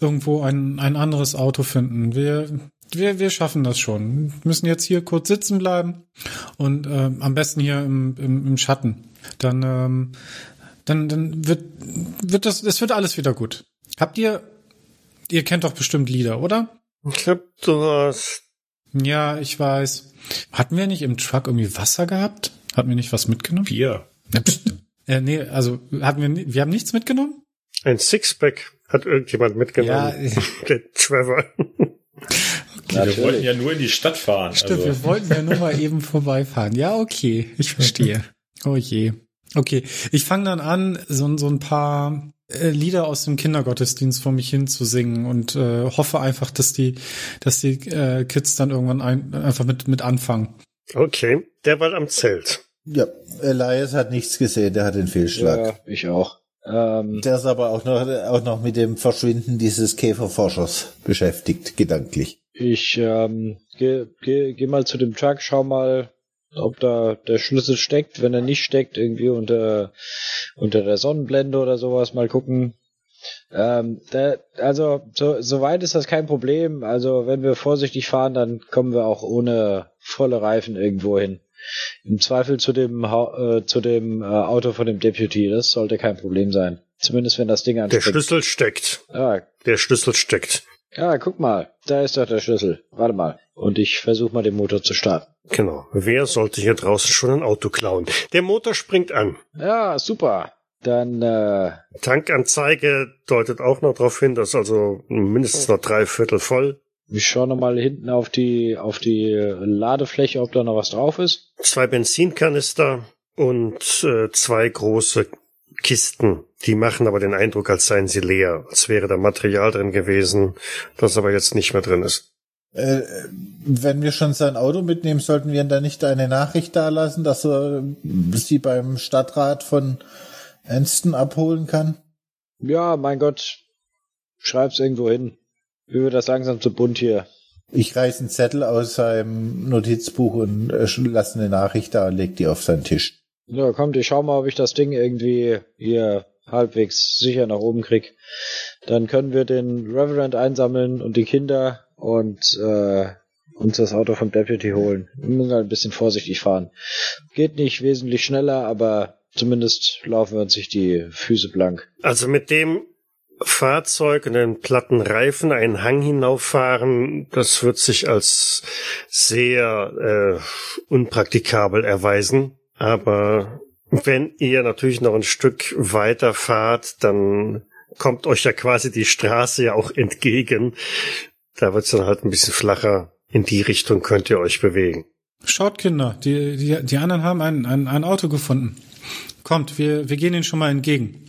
irgendwo ein ein anderes Auto finden. Wir wir, wir schaffen das schon. Müssen jetzt hier kurz sitzen bleiben und ähm, am besten hier im, im, im Schatten. Dann, ähm, dann, dann wird, wird das, es wird alles wieder gut. Habt ihr, ihr kennt doch bestimmt Lieder, oder? Ich hab Durst. Ja, ich weiß. Hatten wir nicht im Truck irgendwie Wasser gehabt? Hatten wir nicht was mitgenommen? Bier. Ja, äh, nee, also hatten wir, wir haben nichts mitgenommen? Ein Sixpack hat irgendjemand Ja, mitgenommen. Der Trevor. Wir wollten ja nur in die Stadt fahren. Stimmt, also. wir wollten ja nur mal eben vorbeifahren. Ja, okay, ich verstehe. Oh je. Okay, ich fange dann an, so, so ein paar äh, Lieder aus dem Kindergottesdienst vor mich hin zu singen und äh, hoffe einfach, dass die, dass die äh, Kids dann irgendwann ein, einfach mit, mit anfangen. Okay, der war am Zelt. Ja, Elias hat nichts gesehen, der hat den Fehlschlag. Ja, ich auch. Ähm, Der ist aber auch noch, auch noch mit dem Verschwinden dieses Käferforschers beschäftigt, gedanklich. Ich ähm, geh, geh, geh mal zu dem Truck, schau mal, ob da der Schlüssel steckt. Wenn er nicht steckt, irgendwie unter, unter der Sonnenblende oder sowas, mal gucken. Ähm, der, also, so, soweit ist das kein Problem. Also, wenn wir vorsichtig fahren, dann kommen wir auch ohne volle Reifen irgendwo hin. Im Zweifel zu dem, äh, zu dem äh, Auto von dem Deputy. Das sollte kein Problem sein. Zumindest wenn das Ding Der anspringt. Schlüssel steckt. Ah, Der Schlüssel steckt. Ja, guck mal, da ist doch der Schlüssel. Warte mal. Und ich versuche mal den Motor zu starten. Genau. Wer sollte hier draußen schon ein Auto klauen? Der Motor springt an. Ja, super. Dann, äh, Tankanzeige deutet auch noch darauf hin, dass also mindestens noch drei Viertel voll. ich schaue nochmal hinten auf die, auf die Ladefläche, ob da noch was drauf ist. Zwei Benzinkanister und äh, zwei große Kisten. Die machen aber den Eindruck, als seien sie leer, als wäre da Material drin gewesen, das aber jetzt nicht mehr drin ist. Äh, wenn wir schon sein Auto mitnehmen, sollten wir ihm da nicht eine Nachricht dalassen, dass er sie beim Stadtrat von Anston abholen kann? Ja, mein Gott. Schreib's irgendwo hin. Mir wird das langsam zu bunt hier. Ich reiß einen Zettel aus seinem Notizbuch und äh, lasse eine Nachricht da und leg die auf seinen Tisch. Ja, kommt, ich schau mal, ob ich das Ding irgendwie hier halbwegs sicher nach oben krieg. Dann können wir den Reverend einsammeln und die Kinder und äh, uns das Auto vom Deputy holen. Wir müssen halt ein bisschen vorsichtig fahren. Geht nicht wesentlich schneller, aber zumindest laufen wir uns nicht die Füße blank. Also mit dem Fahrzeug und den platten Reifen einen Hang hinauffahren, das wird sich als sehr äh, unpraktikabel erweisen. Aber wenn ihr natürlich noch ein Stück weiter fahrt, dann kommt euch ja quasi die Straße ja auch entgegen. Da wird's dann halt ein bisschen flacher. In die Richtung könnt ihr euch bewegen. Schaut, Kinder, die, die, die anderen haben ein, ein, ein Auto gefunden. Kommt, wir, wir gehen ihnen schon mal entgegen.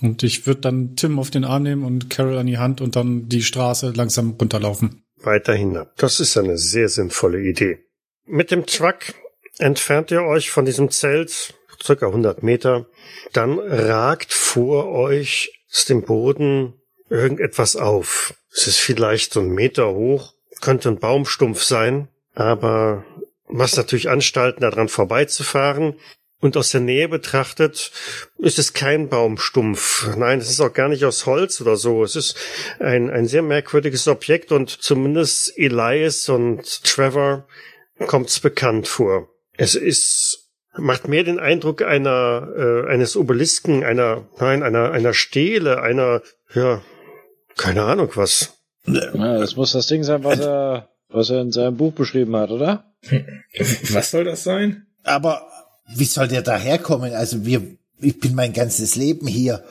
Und ich würde dann Tim auf den Arm nehmen und Carol an die Hand und dann die Straße langsam runterlaufen. weiter hinab. Das ist eine sehr sinnvolle Idee. Mit dem Truck entfernt ihr euch von diesem Zelt circa 100 Meter. Dann ragt vor euch aus dem Boden irgendetwas auf. Es ist vielleicht so ein Meter hoch, könnte ein Baumstumpf sein, aber was natürlich anstalten, daran vorbeizufahren. Und aus der Nähe betrachtet ist es kein Baumstumpf. Nein, es ist auch gar nicht aus Holz oder so. Es ist ein, ein sehr merkwürdiges Objekt und zumindest Elias und Trevor kommt's bekannt vor. Es ist, macht mehr den Eindruck einer, äh, eines Obelisken, einer, nein, einer, einer Stele, einer, ja, keine Ahnung was. Ja, das muss das Ding sein, was er, was er in seinem Buch beschrieben hat, oder? Was soll das sein? Aber wie soll der daherkommen? Also wir, ich bin mein ganzes Leben hier.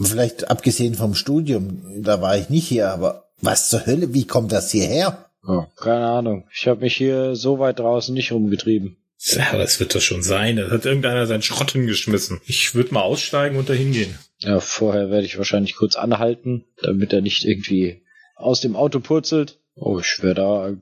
Vielleicht abgesehen vom Studium, da war ich nicht hier, aber was zur Hölle, wie kommt das hierher? Ja, keine Ahnung. Ich habe mich hier so weit draußen nicht rumgetrieben. Ja, es wird das schon sein. Da hat irgendeiner seinen Schrott hingeschmissen. Ich würde mal aussteigen und dahin gehen. Ja, vorher werde ich wahrscheinlich kurz anhalten, damit er nicht irgendwie aus dem Auto purzelt. Oh, ich wäre da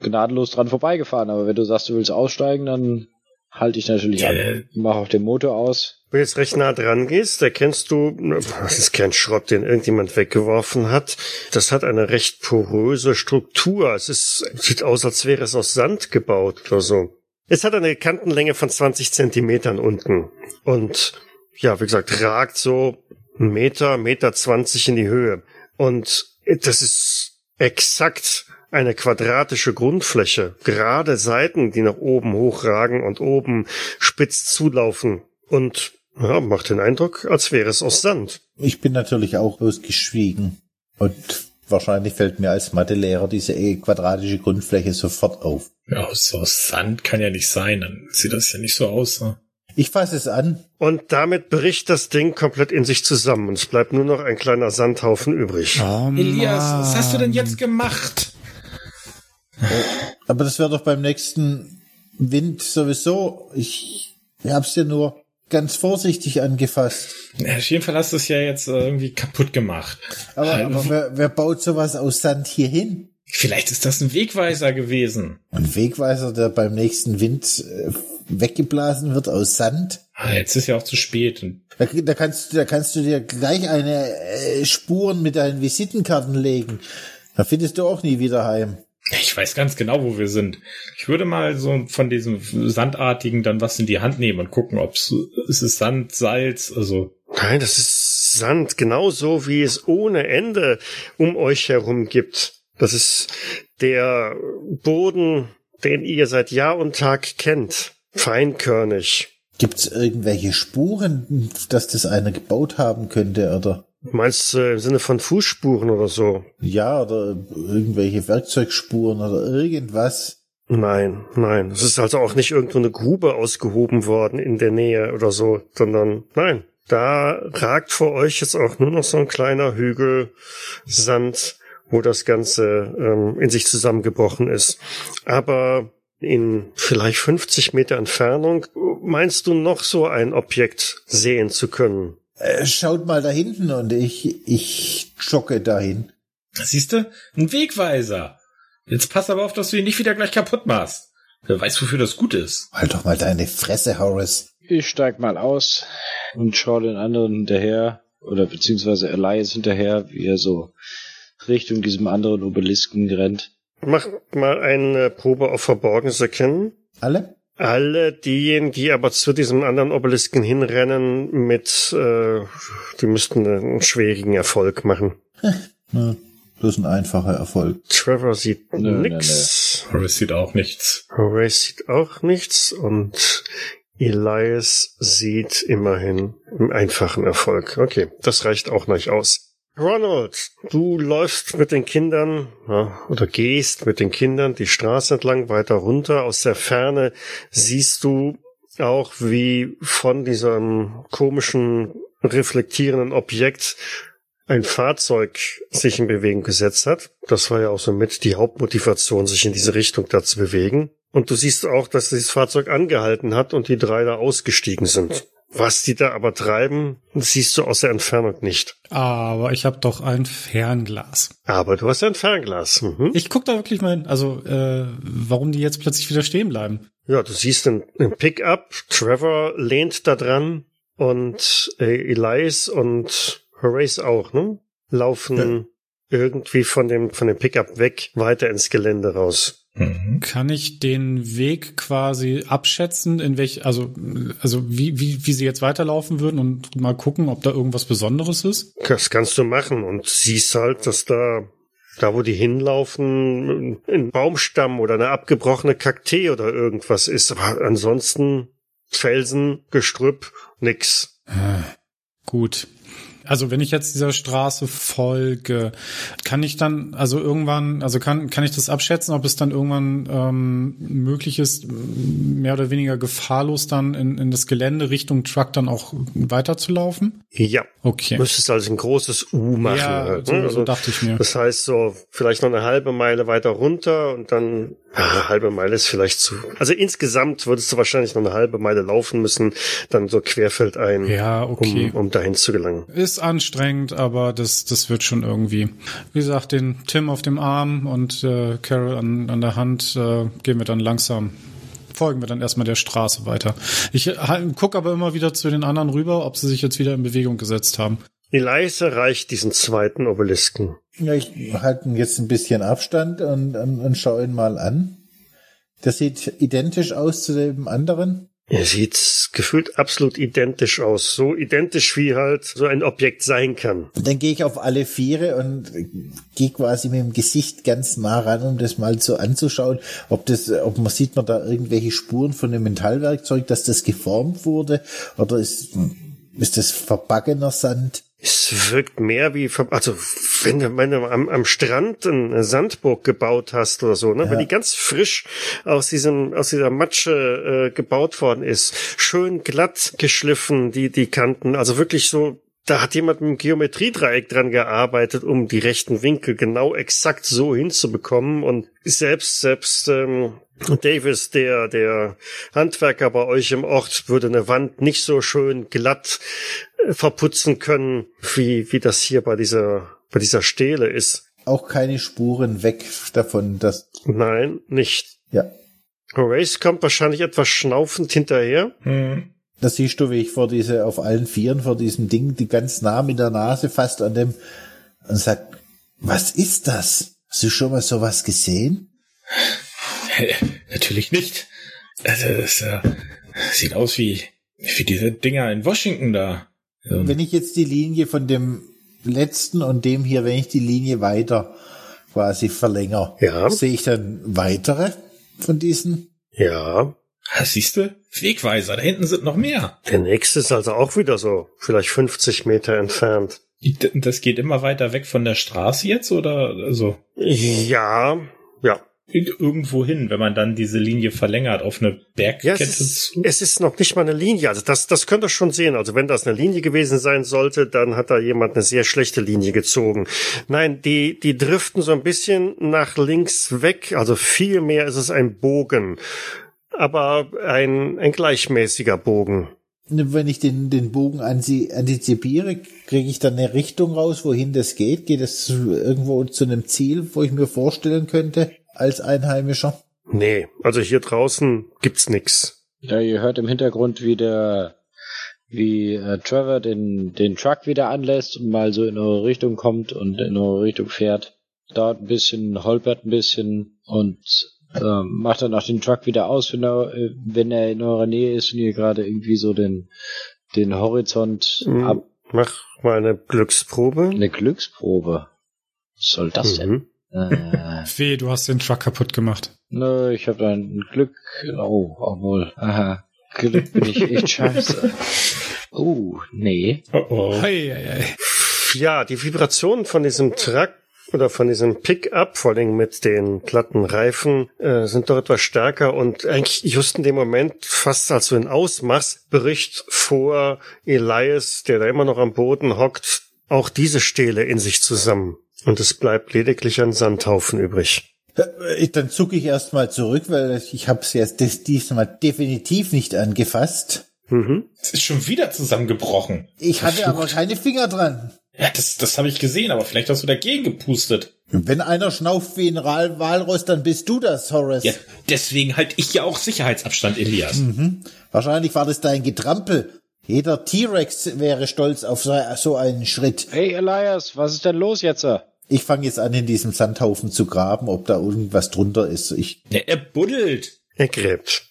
gnadenlos dran vorbeigefahren, aber wenn du sagst, du willst aussteigen, dann halte ich natürlich an. Äh. Mach auch den Motor aus. Wenn du jetzt recht nah dran gehst, erkennst du, das ist kein Schrott, den irgendjemand weggeworfen hat. Das hat eine recht poröse Struktur. Es ist, sieht aus, als wäre es aus Sand gebaut oder so. Es hat eine Kantenlänge von 20 Zentimetern unten. Und ja, wie gesagt, ragt so einen Meter, Meter 20 in die Höhe. Und das ist exakt eine quadratische Grundfläche. Gerade Seiten, die nach oben hochragen und oben spitz zulaufen. Und ja, macht den Eindruck, als wäre es aus Sand. Ich bin natürlich auch ausgeschwiegen. Und wahrscheinlich fällt mir als Mathelehrer diese eh quadratische Grundfläche sofort auf. Ja, aus, aus Sand kann ja nicht sein. Dann sieht das ja nicht so aus. Ne? Ich fasse es an. Und damit bricht das Ding komplett in sich zusammen. Und es bleibt nur noch ein kleiner Sandhaufen übrig. Oh, Elias, was hast du denn jetzt gemacht? Aber das wäre doch beim nächsten Wind sowieso. Ich hab's ja nur ganz vorsichtig angefasst. Auf jeden Fall hast du es ja jetzt äh, irgendwie kaputt gemacht. Aber, aber wer, wer baut sowas aus Sand hier hin? Vielleicht ist das ein Wegweiser gewesen. Ein Wegweiser, der beim nächsten Wind äh, weggeblasen wird aus Sand. Ah, jetzt ist ja auch zu spät. Da, da, kannst, du- da kannst du dir gleich eine äh, Spuren mit deinen Visitenkarten legen. Da findest du auch nie wieder heim. Ich weiß ganz genau, wo wir sind. Ich würde mal so von diesem Sandartigen dann was in die Hand nehmen und gucken, ob es es ist Sand, Salz, also Nein, das ist Sand, genauso wie es ohne Ende um euch herum gibt. Das ist der Boden, den ihr seit Jahr und Tag kennt. Feinkörnig. Gibt's irgendwelche Spuren, dass das einer gebaut haben könnte oder? Meinst du im Sinne von Fußspuren oder so? Ja, oder irgendwelche Werkzeugspuren oder irgendwas. Nein, nein. Es ist also auch nicht irgendwo eine Grube ausgehoben worden in der Nähe oder so, sondern nein. Da ragt vor euch jetzt auch nur noch so ein kleiner Hügel Sand, wo das Ganze ähm, in sich zusammengebrochen ist. Aber in vielleicht 50 Meter Entfernung meinst du noch so ein Objekt sehen zu können? Äh, schaut mal da hinten und ich, ich jogge dahin. siehst du, ein Wegweiser. Jetzt pass aber auf, dass du ihn nicht wieder gleich kaputt machst. Wer weiß, wofür das gut ist. Halt doch mal deine Fresse, Horace. Ich steig mal aus und schaue den anderen hinterher, oder beziehungsweise Elias hinterher, wie er so Richtung diesem anderen Obelisken rennt. Mach mal eine Probe auf Verborgenes erkennen. Alle? Alle diejenigen, die aber zu diesem anderen Obelisken hinrennen, mit, äh, die müssten einen schwierigen Erfolg machen. Ja, bloß ein einfacher Erfolg. Trevor sieht Nö, nö, nix. Horace sieht auch nichts. Horace sieht auch nichts und Elias sieht immerhin einen einfachen Erfolg. Okay, das reicht auch nicht aus. Ronald, du läufst mit den Kindern ja, oder gehst mit den Kindern die Straße entlang weiter runter. Aus der Ferne siehst du auch, wie von diesem komischen reflektierenden Objekt ein Fahrzeug sich in Bewegung gesetzt hat. Das war ja auch so mit die Hauptmotivation, sich in diese Richtung da zu bewegen. Und du siehst auch, dass dieses Fahrzeug angehalten hat und die drei da ausgestiegen sind. Was die da aber treiben, siehst du aus der Entfernung nicht. Aber ich habe doch ein Fernglas. Aber du hast ja ein Fernglas. Mhm. Ich guck da wirklich mal hin. Also, äh, warum die jetzt plötzlich wieder stehen bleiben. Ja, du siehst einen, einen Pickup. Trevor lehnt da dran und äh, Elias und Horace auch, ne? Laufen irgendwie von dem von dem Pickup weg weiter ins Gelände raus. Mhm. Kann ich den Weg quasi abschätzen, in welch, also, also wie, wie, wie sie jetzt weiterlaufen würden und mal gucken, ob da irgendwas Besonderes ist? Das kannst du machen und siehst halt, dass da, da wo die hinlaufen, ein Baumstamm oder eine abgebrochene Kaktee oder irgendwas ist. Aber ansonsten Felsen, Gestrüpp, nix. Gut. Also wenn ich jetzt dieser Straße folge, kann ich dann, also irgendwann, also kann, kann ich das abschätzen, ob es dann irgendwann ähm, möglich ist, mehr oder weniger gefahrlos dann in, in das Gelände Richtung Truck dann auch weiterzulaufen? Ja. Okay. Müsstest also ein großes U machen. Ja, halt, so, ne? so dachte ich mir. Das heißt so, vielleicht noch eine halbe Meile weiter runter und dann eine halbe Meile ist vielleicht zu. Also insgesamt würdest du wahrscheinlich noch eine halbe Meile laufen müssen, dann so querfeldein, Ja, okay. um, um dahin zu gelangen. Ist anstrengend, aber das, das wird schon irgendwie. Wie gesagt, den Tim auf dem Arm und äh, Carol an, an der Hand äh, gehen wir dann langsam, folgen wir dann erstmal der Straße weiter. Ich halt, guck aber immer wieder zu den anderen rüber, ob sie sich jetzt wieder in Bewegung gesetzt haben. Elias erreicht diesen zweiten Obelisken. Ja, ich halte jetzt ein bisschen Abstand und, und, und schaue ihn mal an. Das sieht identisch aus zu dem anderen. Er sieht gefühlt absolut identisch aus. So identisch wie halt so ein Objekt sein kann. Dann gehe ich auf alle Viere und gehe quasi mit dem Gesicht ganz nah ran, um das mal so anzuschauen, ob das, ob man sieht man da irgendwelche Spuren von dem Metallwerkzeug, dass das geformt wurde, oder ist, ist das verbackener Sand? Es wirkt mehr wie, also wenn du, wenn du am, am Strand eine Sandburg gebaut hast oder so, ne, wenn die ganz frisch aus diesem, aus dieser Matsche äh, gebaut worden ist, schön glatt geschliffen, die, die Kanten, also wirklich so, da hat jemand mit dem Geometriedreieck dran gearbeitet, um die rechten Winkel genau exakt so hinzubekommen und selbst, selbst, ähm, Davis, der, der Handwerker bei euch im Ort, würde eine Wand nicht so schön glatt äh, verputzen können, wie, wie das hier bei dieser, bei dieser Stele ist. Auch keine Spuren weg davon, dass, Nein, nicht. ja. Horace kommt wahrscheinlich etwas schnaufend hinterher. Hm. Da siehst du, wie ich vor diese, auf allen Vieren vor diesem Ding, die ganz nah mit der Nase fast an dem, und sag, was ist das? Hast du schon mal sowas gesehen? Natürlich nicht. Also das äh, sieht aus wie, wie diese Dinger in Washington da. Ähm, Wenn ich jetzt die Linie von dem letzten und dem hier, wenn ich die Linie weiter quasi verlängere, Ja. sehe ich dann weitere von diesen? Ja. Siehst du? Wegweiser, da hinten sind noch mehr. Der nächste ist also auch wieder so, vielleicht 50 Meter entfernt. Das geht immer weiter weg von der Straße jetzt oder also Ja, ja. irgendwo hin, wenn man dann diese Linie verlängert auf eine Ja, es Bergkette ist, es ist noch nicht mal eine Linie. Also das, das könnt ihr schon sehen. Also wenn das eine Linie gewesen sein sollte, dann hat da jemand eine sehr schlechte Linie gezogen. Nein, die, die driften so ein bisschen nach links weg. Also vielmehr ist es ein Bogen. Aber ein, ein gleichmäßiger Bogen. Wenn ich den, den Bogen antizipiere, kriege ich dann eine Richtung raus, wohin das geht? Geht es zu- irgendwo zu einem Ziel, wo ich mir vorstellen könnte, als Einheimischer? Nee, also hier draußen gibt's nix. Ja, ihr hört im Hintergrund, wie der, wie äh, Trevor den, den Truck wieder anlässt und mal so in eure Richtung kommt und in eure Richtung fährt. Dauert ein bisschen, holpert ein bisschen und ähm, macht dann auch den Truck wieder aus, wenn er, äh, wenn er in eurer Nähe ist und ihr gerade irgendwie so den, den Horizont Mhm. ab. Mach mal eine Glücksprobe. Eine Glücksprobe. Was soll das denn? Mhm. Äh, Weh, du hast den Truck kaputt gemacht. nö, ich habe ein Glück. Oh, obwohl. Aha. Glück bin ich echt scheiße. Oh, nee. Oh, oh. Hey, hey, hey. Ja, die Vibrationen von diesem Truck oder von diesem Pickup, vor allem mit den glatten Reifen, äh, sind doch etwas stärker und eigentlich just in dem Moment, fast als du ihn ausmachst, bricht vor Elias, der da immer noch am Boden hockt, auch diese Stele in sich zusammen. Und es bleibt lediglich ein Sandhaufen übrig. Äh, Dann zucke ich erstmal zurück, weil ich habe es jetzt diesmal definitiv nicht angefasst. Mhm. Es ist schon wieder zusammengebrochen. Ich hatte aber keine Finger dran. Ja, das, das habe ich gesehen, aber vielleicht hast du dagegen gepustet. Wenn einer schnauft wie ein Ral- Walross, dann bist du das, Horace. Ja, deswegen halte ich ja auch Sicherheitsabstand, Elias. Wahrscheinlich war das dein Getrampel. Jeder T-Rex wäre stolz auf so, einen Schritt. Hey Elias, was ist denn los jetzt? Ich fange jetzt an, in diesem Sandhaufen zu graben, ob da irgendwas drunter ist. Ich, Ne, er buddelt. Er gräbt.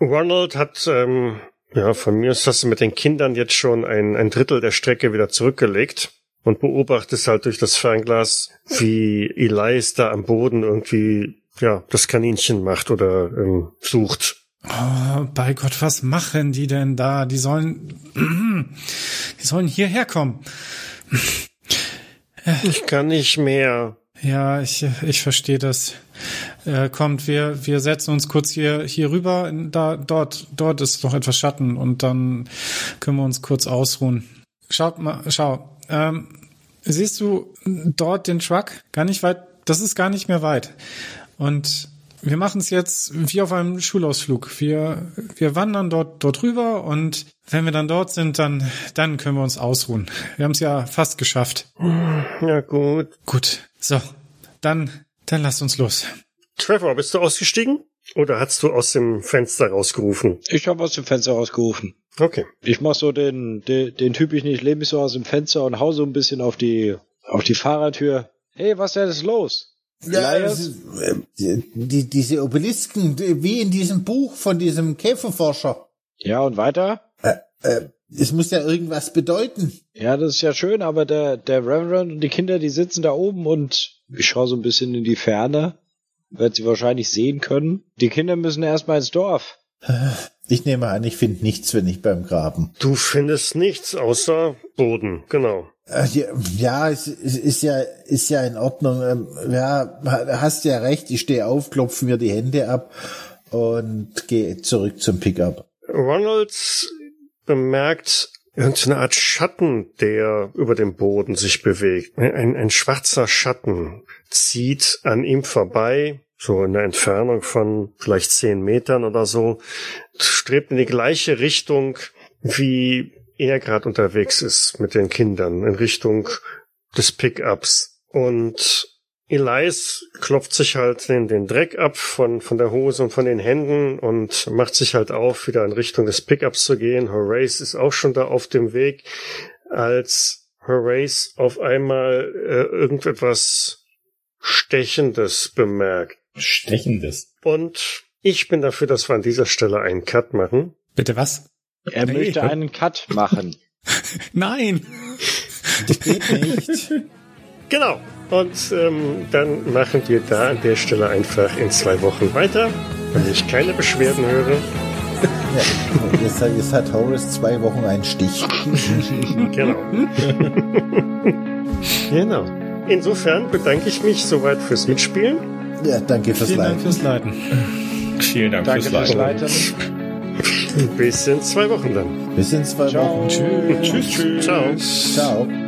Ronald hat, ähm, ja, von mir aus hast du mit den Kindern jetzt schon ein, ein Drittel der Strecke wieder zurückgelegt und beobachtest halt durch das Fernglas, wie Elias da am Boden irgendwie, ja, das Kaninchen macht oder ähm, sucht. Oh, bei Gott, was machen die denn da? Die sollen, die sollen hierher kommen. Ich kann nicht mehr. Ja, ich, ich verstehe das. Äh, kommt, wir, wir setzen uns kurz hier, hier rüber. Da, dort, dort ist noch etwas Schatten und dann können wir uns kurz ausruhen. Schaut mal, schau. Ähm, siehst du dort den Truck? Gar nicht weit. Das ist gar nicht mehr weit. Und wir machen es jetzt wie auf einem Schulausflug. Wir, wir wandern dort, dort rüber und wenn wir dann dort sind, dann, dann können wir uns ausruhen. Wir haben es ja fast geschafft. Ja, gut. Gut. So. Dann, dann lasst uns los. Trevor, bist du ausgestiegen? Oder hast du aus dem Fenster rausgerufen? Ich habe aus dem Fenster rausgerufen. Okay. Ich mach so den, den, den Typ ich nicht, lehne mich so aus dem Fenster und hau so ein bisschen auf die, auf die Fahrertür. Hey, was ist denn los? Ja, ist, äh, die, diese Obelisken, die- wie in diesem Buch von diesem Käferforscher. Ja, und weiter? Äh, es muss ja irgendwas bedeuten. Ja, das ist ja schön, aber der, der Reverend und die Kinder, die sitzen da oben und ich schaue so ein bisschen in die Ferne. Wird sie wahrscheinlich sehen können. Die Kinder müssen erstmal ins Dorf. Ich nehme an, ich finde nichts, wenn ich beim Graben. Du findest nichts außer Boden, genau. Äh, ja, es ist ja, ist ja in Ordnung. Ähm, Ja, hast ja recht. Ich stehe auf, klopfe mir die Hände ab und gehe zurück zum Pickup. Ronald bemerkt irgendeine Art Schatten, der über dem Boden sich bewegt. Ein, ein schwarzer Schatten zieht an ihm vorbei, so in der Entfernung von vielleicht zehn Metern oder so, strebt in die gleiche Richtung, wie er gerade unterwegs ist mit den Kindern, in Richtung des Pickups. Und Elias klopft sich halt den, den Dreck ab von, von der Hose und von den Händen und macht sich halt auf, wieder in Richtung des Pickups zu gehen. Horace ist auch schon da auf dem Weg, als Horace auf einmal äh, irgendetwas Stechendes bemerkt. Stechendes. Und ich bin dafür, dass wir an dieser Stelle einen Cut machen. Bitte was? Er Nee. möchte einen Cut machen. Nein! Das geht nicht. Genau. Und ähm, dann machen wir da an der Stelle einfach in zwei Wochen weiter, wenn ich keine Beschwerden höre. Ja, jetzt, hat- jetzt hat Horace zwei Wochen einen Stich. Genau. genau. Insofern bedanke ich mich soweit fürs Mitspielen. Ja, danke fürs Vielen Dank Leiden. fürs Leiten. Vielen Dank Danke fürs fürs Leiten. Leiten. Bis in zwei Wochen dann. Bis in zwei Ciao. Wochen. Tschüss, tschüss. Ciao. Ciao.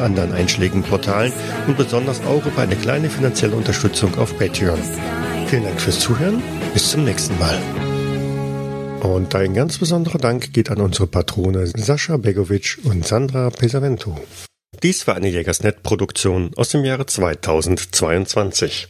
anderen einschlägigen Portalen und besonders auch über eine kleine finanzielle Unterstützung auf Patreon. Vielen Dank fürs Zuhören, bis zum nächsten Mal. Und ein ganz besonderer Dank geht an unsere Patrone Sascha Begovic und Sandra Pesavento. Dies war eine Jägersnet-Produktion aus dem Jahre 2022.